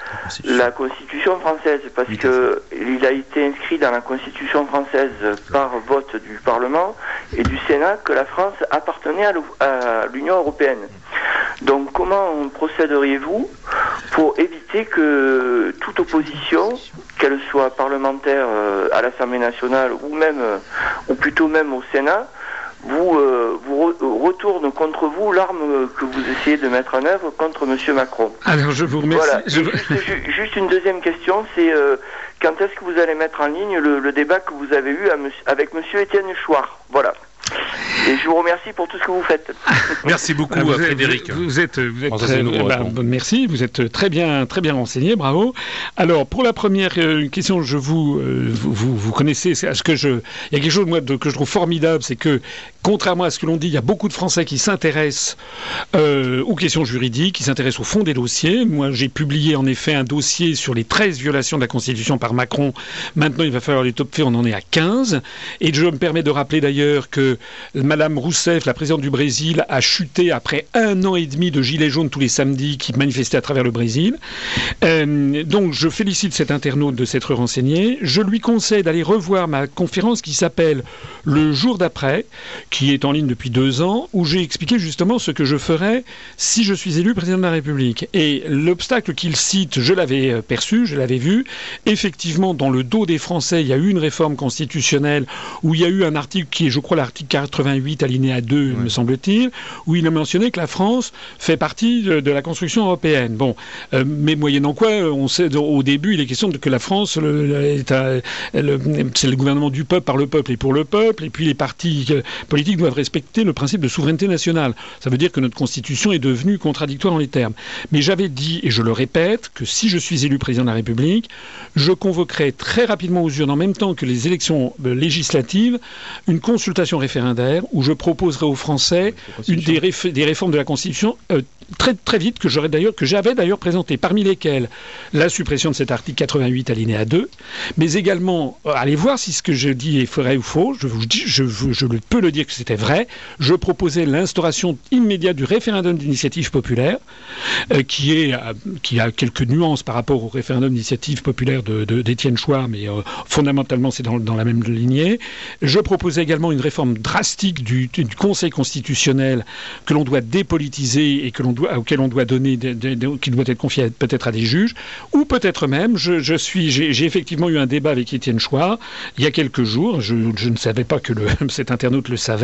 la Constitution française, parce que il a été inscrit dans la Constitution française par vote du Parlement, et du Sénat que la France appartenait à l'Union européenne. Donc comment procéderiez-vous pour éviter que toute opposition, qu'elle soit parlementaire euh, à l'Assemblée nationale ou même, euh, ou plutôt même au Sénat, vous, euh, vous retourne contre vous l'arme que vous essayez de mettre en œuvre contre M. Macron. Alors je vous remercie. Juste, une deuxième question, c'est quand est-ce que vous allez mettre en ligne le, débat que vous avez eu avec M. Étienne Chouard? Voilà. Et je vous remercie pour tout ce que vous faites. Merci beaucoup, vous Frédéric. vous, êtes, vous êtes très, bah, merci, vous êtes très bien, très bien renseigné, bravo. Alors, pour la première euh, question, je vous, euh, vous, vous, connaissez, ce que je, il y a quelque chose moi, de, que je trouve formidable, c'est que contrairement à ce que l'on dit, il y a beaucoup de Français qui s'intéressent euh, aux questions juridiques, qui s'intéressent au fond des dossiers. Moi, j'ai publié en effet un dossier sur les 13 violations de la Constitution par Macron. Maintenant, il va falloir les topfer, on en est à 15. Et je me permets de rappeler d'ailleurs que Madame Rousseff, la présidente du Brésil, a chuté après un an et demi de gilets jaunes tous les samedis qui manifestaient à travers le Brésil. Euh, donc je félicite cet internaute de s'être renseigné. Je lui conseille d'aller revoir ma conférence qui s'appelle Le jour d'après, qui est en ligne depuis deux ans, où j'ai expliqué justement ce que je ferais si je suis élu président de la République. Et l'obstacle qu'il cite, je l'avais euh, perçu, je l'avais vu. Effectivement, dans le dos des Français, il y a eu une réforme constitutionnelle où il y a eu un article qui est, je crois, l'article 88 alinéa 2, me semble-t-il, où il a mentionné que la France fait partie de, la construction européenne. Bon, euh, mais moyennant quoi, on sait au début, il est question de que la France, c'est le gouvernement du peuple par le peuple et pour le peuple, et puis les partis euh, politiques doivent respecter le principe de souveraineté nationale. Ça veut dire que notre constitution est devenue contradictoire en les termes. Mais j'avais dit, et je le répète, que si je suis élu président de la République, je convoquerai très rapidement aux urnes, en même temps que les élections euh, législatives, une consultation référendaire où je proposerai aux Français une des, réformes de la Constitution euh, très, très vite, que j'aurais d'ailleurs, que j'avais d'ailleurs présenté, parmi lesquelles la suppression de cet article 88 alinéa 2, mais également, euh, allez voir si ce que je dis est vrai ou faux, je vous dis, je, je peux le dire que c'était vrai, je proposais l'instauration immédiate du référendum d'initiative populaire, euh, qui, est, qui a quelques nuances par rapport au référendum d'initiative populaire d'Étienne de, mais fondamentalement c'est dans, dans, la même lignée. Je proposais également une réforme drastique du, Conseil constitutionnel que l'on doit dépolitiser et que doit, auquel on doit donner, qui doit être confié peut-être à des juges, ou peut-être même, je, j'ai effectivement eu un débat avec Étienne Chouard il y a quelques jours, je, ne savais pas que cet internaute le savait,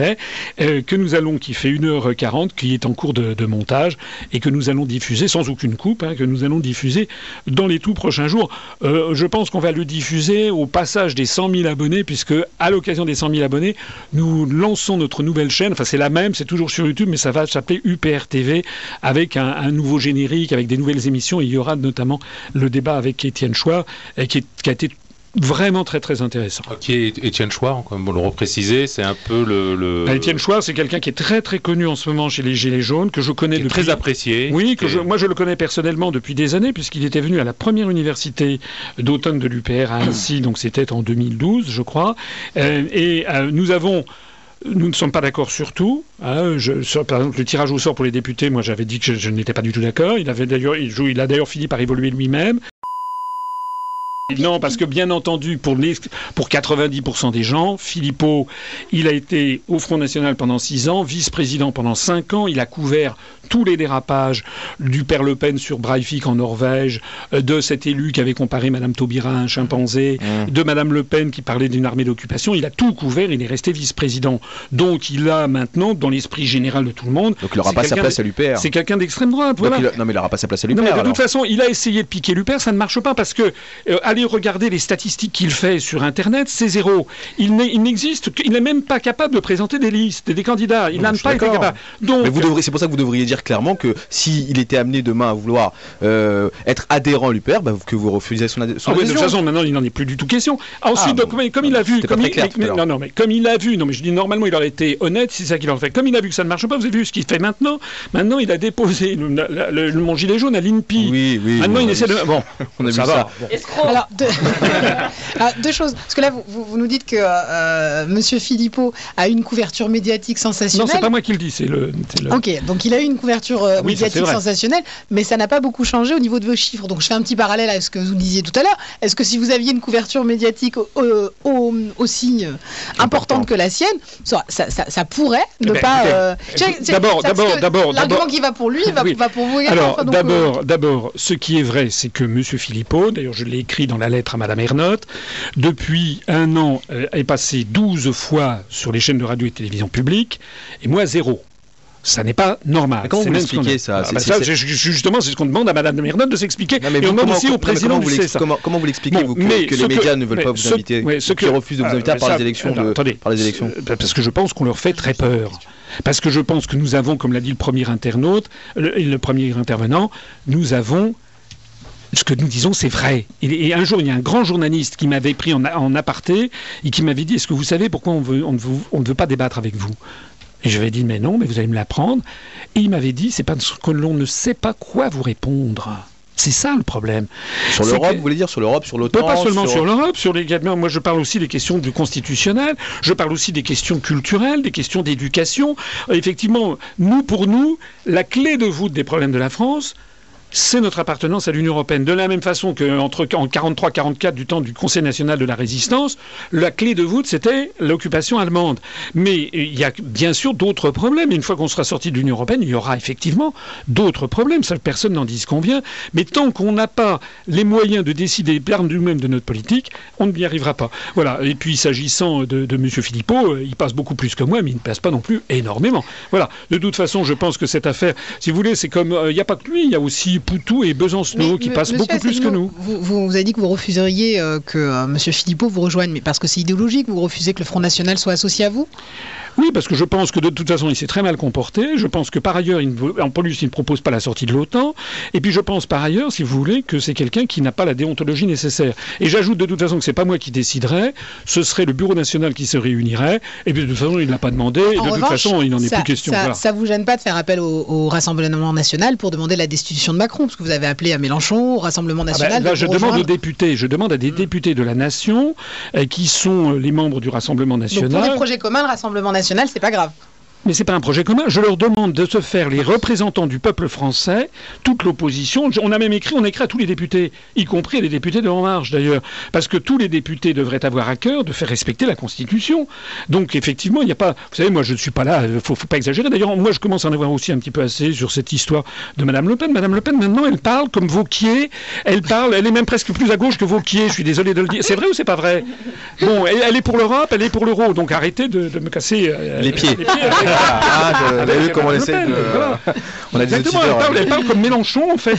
euh, que nous allons, qui fait 1h40, qui est en cours de, montage, et que nous allons diffuser sans aucune coupe, hein, que nous allons diffuser dans les tout prochains jours. Euh, je pense qu'on va le diffuser au passage des 100 000 abonnés, puisque à l'occasion des 100 000 abonnés, nous lançons notre nouvelle chaîne. Enfin, c'est la même, c'est toujours sur YouTube, mais ça va s'appeler UPR TV avec un, nouveau générique, avec des nouvelles émissions. il y aura notamment le débat avec Étienne Choix, qui, qui a été vraiment très très intéressant. Qui est Étienne Chouard, comme vous le reprécisez, c'est un peu le... Bah, Étienne Chouard, c'est quelqu'un qui est très très connu en ce moment chez les Gilets jaunes, que je connais depuis... Très apprécié. Oui, que moi je le connais personnellement depuis des années, puisqu'il était venu à la première université d'automne de l'UPR à Annecy, donc c'était en 2012, je crois. Euh, et euh, nous avons nous ne sommes pas d'accord sur tout. Hein. par exemple, le tirage au sort pour les députés, moi j'avais dit que je, n'étais pas du tout d'accord. Il, avait d'ailleurs, il a d'ailleurs fini par évoluer lui-même. Non, parce que bien entendu, pour, pour 90% des gens, Philippot, il a été au Front National pendant 6 ans, vice-président pendant 5 ans, il a couvert tous les dérapages du père Le Pen sur Breivik en Norvège, euh, de cet élu qui avait comparé Madame Taubira à un chimpanzé, mmh. de Madame Le Pen qui parlait d'une armée d'occupation, il a tout couvert, il est resté vice-président. Donc il a maintenant, dans l'esprit général de tout le monde... Donc il n'aura pas sa place à l'UPR. C'est quelqu'un d'extrême droite, voilà. non mais il n'aura pas sa place à l'UPR. de toute façon, il a essayé de piquer l'UPR, ça ne marche pas parce que... Euh, regarder les statistiques qu'il fait sur Internet, c'est zéro. Il n'existe, il n'est même pas capable de présenter des listes, des candidats. Il n'a pas été capable. Donc, c'est pour ça que vous devriez dire clairement que s'il était amené demain à vouloir euh, être adhérent à l'UPR, bah, que vous refusez son, son ah de toute façon, maintenant, il n'en est plus du tout question. Ensuite, ah, comme, il a vu, comme il, non, non, mais comme il a vu, non, mais je dis normalement, il aurait été honnête, c'est ça qu'il aurait fait. Comme il a vu que ça ne marche pas, vous avez vu ce qu'il fait maintenant. Maintenant, il a déposé le, mon gilet jaune à l'INPI. Oui, oui. Maintenant, il essaie de. Bon, on a vu ça. Alors, ah, deux, choses. Parce que là, vous, vous nous dites que euh, Monsieur Philippot a eu une couverture médiatique sensationnelle. Non, c'est pas moi qui le dis, c'est le, Ok, donc il a eu une couverture euh, médiatique sensationnelle, mais ça n'a pas beaucoup changé au niveau de vos chiffres. Donc je fais un petit parallèle à ce que vous disiez tout à l'heure. Est-ce que si vous aviez une couverture médiatique aussi euh, importante que la sienne, ça, ça, pourrait ne ben, pas. d'abord, d'abord, d'abord. L'argument qui va pour lui va, va pour vous. Alors, d'abord, d'abord, ce qui est vrai, c'est que Monsieur Philippot, d'ailleurs je l'ai écrit dans la lettre à Madame Ernotte, depuis un an euh, est passé 12 fois sur les chaînes de radio et télévision publiques, et moi zéro. Ça n'est pas normal. comment vous expliquez ça, ah, bah Justement, c'est ce qu'on demande à Madame Ernotte de s'expliquer. et on demande aussi au président comment, vous comment, comment vous l'expliquez, vous, que, les médias ne veulent pas vous inviter, ce, qui refusent de vous inviter par, les élections par les élections Parce que je pense qu'on leur fait très peur. Parce que je pense que nous avons, comme l'a dit le premier internaute, le, le premier intervenant, nous avons ce que nous disons, c'est vrai. Et, un jour, il y a un grand journaliste qui m'avait pris en, aparté et qui m'avait dit Est-ce que vous savez pourquoi on, veut, on, ne veut, pas débattre avec vous? Et je lui ai dit Mais non, mais vous allez me l'apprendre. Et il m'avait dit C'est parce que l'on ne sait pas quoi vous répondre. C'est ça le problème. Sur l'Europe, vous voulez dire sur l'Europe, sur l'OTAN Pas seulement sur, l'Europe, sur les Moi, je parle aussi des questions du constitutionnel. Je parle aussi des questions culturelles, des questions d'éducation. Effectivement, nous, pour nous, la clé de voûte des problèmes de la France, c'est notre appartenance à l'Union européenne. De la même façon qu'entre en 43-44 du temps du Conseil national de la résistance, la clé de voûte c'était l'occupation allemande. Mais il y a bien sûr d'autres problèmes. Une fois qu'on sera sorti de l'Union européenne, il y aura effectivement d'autres problèmes. Personne n'en dit qu'on vient. Mais tant qu'on n'a pas les moyens de décider par nous-mêmes de notre politique, on n'y arrivera pas. Voilà. Et puis s'agissant de, de M. Philippot, euh, il passe beaucoup plus que moi, mais il ne passe pas non plus énormément. Voilà. De toute façon, je pense que cette affaire, si vous voulez, c'est comme euh, il n'y a pas que lui, il y a aussi Poutou et Besancenot qui passent beaucoup plus que nous. Vous, vous, avez dit que vous refuseriez euh, que euh, M. Philippot vous rejoigne, mais parce que c'est idéologique, vous refusez que le Front National soit associé à vous? Oui, parce que je pense que de toute façon, il s'est très mal comporté. Je pense que par ailleurs, il ne, en plus, il ne propose pas la sortie de l'OTAN. Et puis je pense par ailleurs, si vous voulez, que c'est quelqu'un qui n'a pas la déontologie nécessaire. Et j'ajoute de toute façon que c'est pas moi qui déciderai, ce serait le Bureau national qui se réunirait. Et puis de toute façon, il ne l'a pas demandé. et de toute façon, il n'en est plus question. Ça, ne vous gêne pas de faire appel au, Rassemblement national pour demander la destitution de Macron, parce que vous avez appelé à Mélenchon, au Rassemblement ah ben, national. je demande aux députés, je demande à des hmm. députés de la nation euh, qui sont euh, les membres du Rassemblement national. Donc pour des projets communs, le Rassemblement national, c'est pas grave. Mais ce n'est pas un projet commun. Je leur demande de se faire les représentants du peuple français, toute l'opposition. On a même écrit, on écrit à tous les députés, y compris les députés de En Marche d'ailleurs, parce que tous les députés devraient avoir à cœur de faire respecter la Constitution. Donc effectivement, il n'y a pas. Vous savez, moi je ne suis pas là. Il faut, faut pas exagérer. D'ailleurs, moi je commence à en avoir aussi un petit peu assez sur cette histoire de Madame Le Pen. Madame Le Pen maintenant, elle parle comme Vauquier. Elle parle. Elle est même presque plus à gauche que Vauquier. Je suis désolé de le dire. C'est vrai ou c'est pas vrai? Bon, elle, est pour l'Europe, elle est pour l'euro. Donc arrêtez de, me casser euh, les pieds. Ah, j'avais vu comment on essaie de... On a Exactement, elle parle, comme Mélenchon, en fait.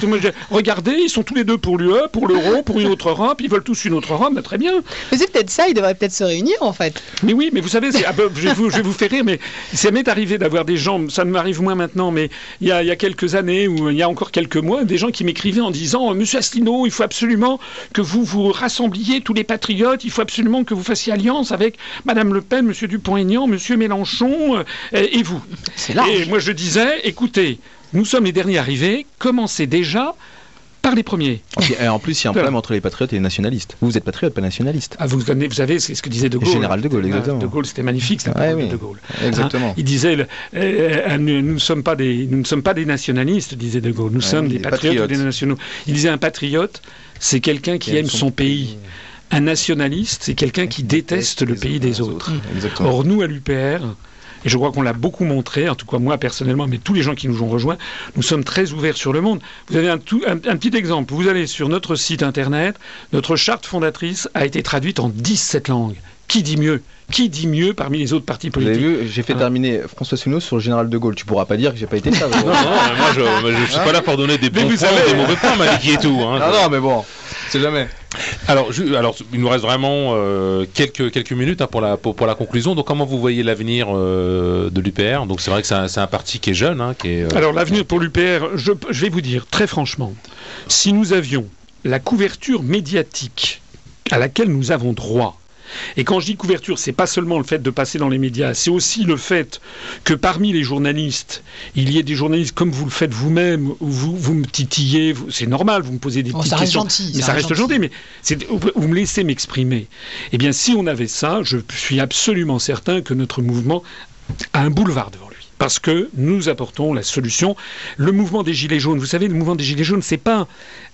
Regardez, ils sont tous les deux pour l'UE, pour l'euro, pour une autre Europe. Ils veulent tous une autre Europe, très bien. Mais c'est peut-être ça, ils devraient peut-être se réunir, en fait. Mais oui, mais vous savez, ah ben, je, vais vous, je, vous, faire rire, mais ça m'est arrivé d'avoir des gens, ça ne m'arrive moins maintenant, mais il y, a, il y, a, quelques années, ou il y a encore quelques mois, des gens qui m'écrivaient en disant Monsieur Asselineau, il faut absolument que vous vous rassembliez, tous les patriotes, il faut absolument que vous fassiez alliance avec Madame Le Pen, Monsieur Dupont-Aignan, Monsieur Mélenchon euh, et vous. Et moi je disais, écoutez, nous sommes les derniers arrivés, commencez déjà par les premiers. Et en plus, il y a un problème entre les patriotes et les nationalistes. Vous, êtes patriote, pas nationaliste. Ah, vous, vous savez, c'est ce que disait De Gaulle. général De Gaulle, exactement. De Gaulle, c'était magnifique, c'était ouais, oui. De Gaulle. Exactement. Hein, il disait, euh, euh, nous, ne sommes pas des, nous ne sommes pas des nationalistes, disait De Gaulle. Nous sommes des, patriotes, des nationaux. Il disait, un patriote, c'est quelqu'un qui, aime son, pays. Un nationaliste, c'est quelqu'un qui déteste le pays des autres. Or, nous, à l'UPR, et je crois qu'on l'a beaucoup montré, en tout cas moi personnellement, mais tous les gens qui nous ont rejoints, nous sommes très ouverts sur le monde. Vous avez un, petit exemple. Vous allez sur notre site internet, notre charte fondatrice a été traduite en 17 langues. Qui dit mieux Qui dit mieux parmi les autres partis politiques J'ai fait terminer François Suno sur le général de Gaulle. Tu pourras pas dire que j'ai pas été ça. non, non, moi je, ne suis pas là pour donner des bons points ou des mauvais points, Maliki et tout. Hein, non, non, mais bon, c'est jamais. Alors, alors, il nous reste vraiment euh, quelques, quelques minutes hein, pour, la, pour, la conclusion. Donc, comment vous voyez l'avenir euh, de l'UPR Donc, c'est vrai que c'est un, parti qui est jeune. Hein, qui est, euh, alors, l'avenir pour l'UPR, je, je vais vous dire très franchement, si nous avions la couverture médiatique à laquelle nous avons droit, Et quand je dis couverture, c'est pas seulement le fait de passer dans les médias, c'est aussi le fait que parmi les journalistes, il y ait des journalistes comme vous le faites vous-même, où vous, vous me titillez, c'est normal, vous me posez des Oh, petites ça reste questions. gentil, mais ça ça reste reste gentil, mais vous me laissez m'exprimer. Eh bien, si on avait ça, je suis absolument certain que notre mouvement a un boulevard devant lui. Parce que nous apportons la solution. Le mouvement des Gilets jaunes, vous savez, le mouvement des Gilets jaunes, c'est pas,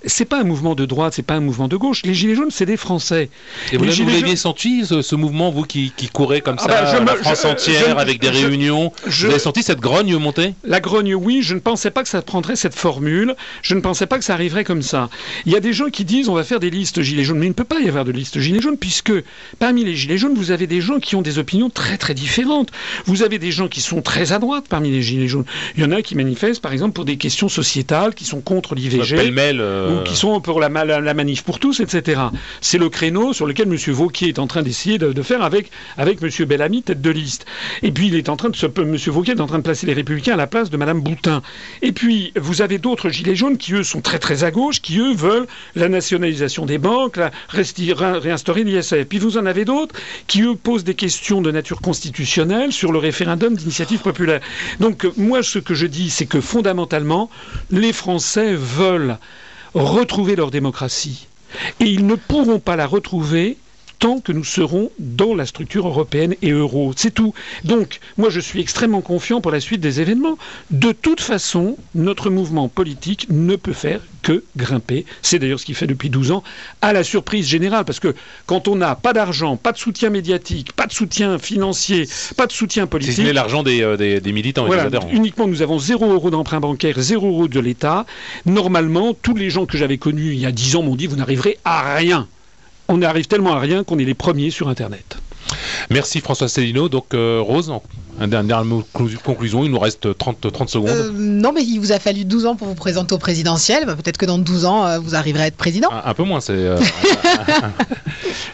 c'est pas un mouvement de droite, c'est pas un mouvement de gauche. Les Gilets jaunes, c'est des Français. Et vous l'aviez senti, ce, ce mouvement, vous qui, qui courez comme Ah ça, bah, je la me- France je- entière, je- avec des réunions je- Vous avez senti cette grogne monter? La grogne, oui, je ne pensais pas que ça prendrait cette formule, je ne pensais pas que ça arriverait comme ça. Il y a des gens qui disent on va faire des listes gilets jaunes, mais il ne peut pas y avoir de liste gilets jaunes, puisque parmi les gilets jaunes, vous avez des gens qui ont des opinions très très différentes. Vous avez des gens qui sont très à droite parmi les gilets jaunes. Il y en a qui manifestent, par exemple, pour des questions sociétales, qui sont contre l'IVG. Euh, qui sont pour la, manif pour tous, etc. C'est le créneau sur lequel M. Vauquier est en train d'essayer de, faire avec, M. Bellamy, tête de liste. Et puis il est en train de M. Vauquier est en train de placer les Républicains à la place de Mme Boutin. Et puis vous avez d'autres gilets jaunes qui eux sont très très à gauche, qui eux veulent la nationalisation des banques, la réinstaurer l'ISF. Puis vous en avez d'autres qui eux posent des questions de nature constitutionnelle sur le référendum d'initiative populaire. Donc moi ce que je dis c'est que fondamentalement les Français veulent retrouver leur démocratie. Et ils ne pourront pas la retrouver tant que nous serons dans la structure européenne et euro. C'est tout. Donc, moi, je suis extrêmement confiant pour la suite des événements. De toute façon, notre mouvement politique ne peut faire que grimper. C'est d'ailleurs ce qu'il fait depuis 12 ans, à la surprise générale. Parce que quand on n'a pas d'argent, pas de soutien médiatique, pas de soutien financier, pas de soutien politique... ce n'est l'argent des, euh, des, des militants et Voilà, des adhérents. uniquement nous avons 0 euros d'emprunt bancaire, 0 euros de l'État. Normalement, tous les gens que j'avais connus il y a 10 ans m'ont dit vous n'arriverez à rien. On arrive tellement à rien qu'on est les premiers sur Internet. Merci François Célineau. Donc euh, Rose, un dernier mot de conclusion, il nous reste 30, 30 secondes. Euh, non, mais il vous a fallu 12 ans pour vous présenter au présidentiel. Bah, Peut-être que dans 12 ans, euh, vous arriverez à être président. Un, un peu moins, c'est... euh,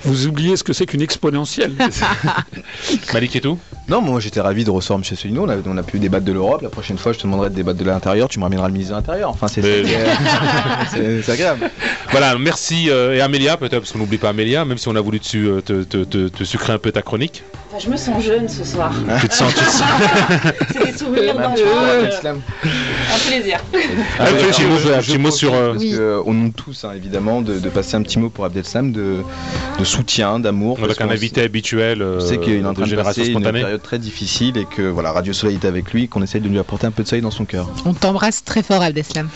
Vous oubliez ce que c'est qu'une exponentielle. Malik et tout? Non, moi j'étais ravi de recevoir M. Solino. On a, on a pu débattre de l'Europe. La prochaine fois, je te demanderai de débattre de l'intérieur. Tu me ramèneras le ministre de l'Intérieur. Enfin, c'est Mais- agréable. Voilà, merci. euh, et Amélia, peut-être, parce qu'on n'oublie pas Amélia, même si on a voulu te, te- te- te sucrer un peu ta chronique. Je me sens jeune ce soir. Tu te sens... C'est des souvenirs peu, euh, un slam. Un plaisir. Ah, un petit mot, sur... euh, euh, on nous tous, hein, évidemment, de, passer un petit mot pour Abdelslam de, de soutien, d'amour. avec un invité habituel Je sais qu'il est en de train de génération passer une période très difficile et que voilà, Radio Soleil est avec lui, qu'on essaye de lui apporter un peu de soleil dans son cœur. On t'embrasse très fort, Abdeslam.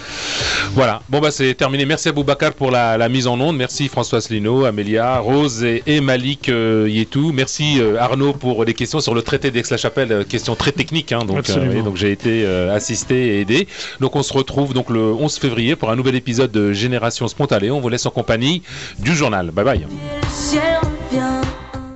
Voilà, bon bah c'est terminé. Merci à Boubacar pour la, la mise en onde. Merci François Asselineau, Amélia, Rose et, et Malik euh, Yetou. Merci euh, Arnaud pour les questions sur le traité d'Aix-la-Chapelle, euh, questions très techniques. hein, donc oui, donc j'ai été euh, assisté et aidé. Donc on se retrouve donc le 11 février pour un nouvel épisode de Génération Spontanée. On vous laisse en compagnie du journal. Bye bye.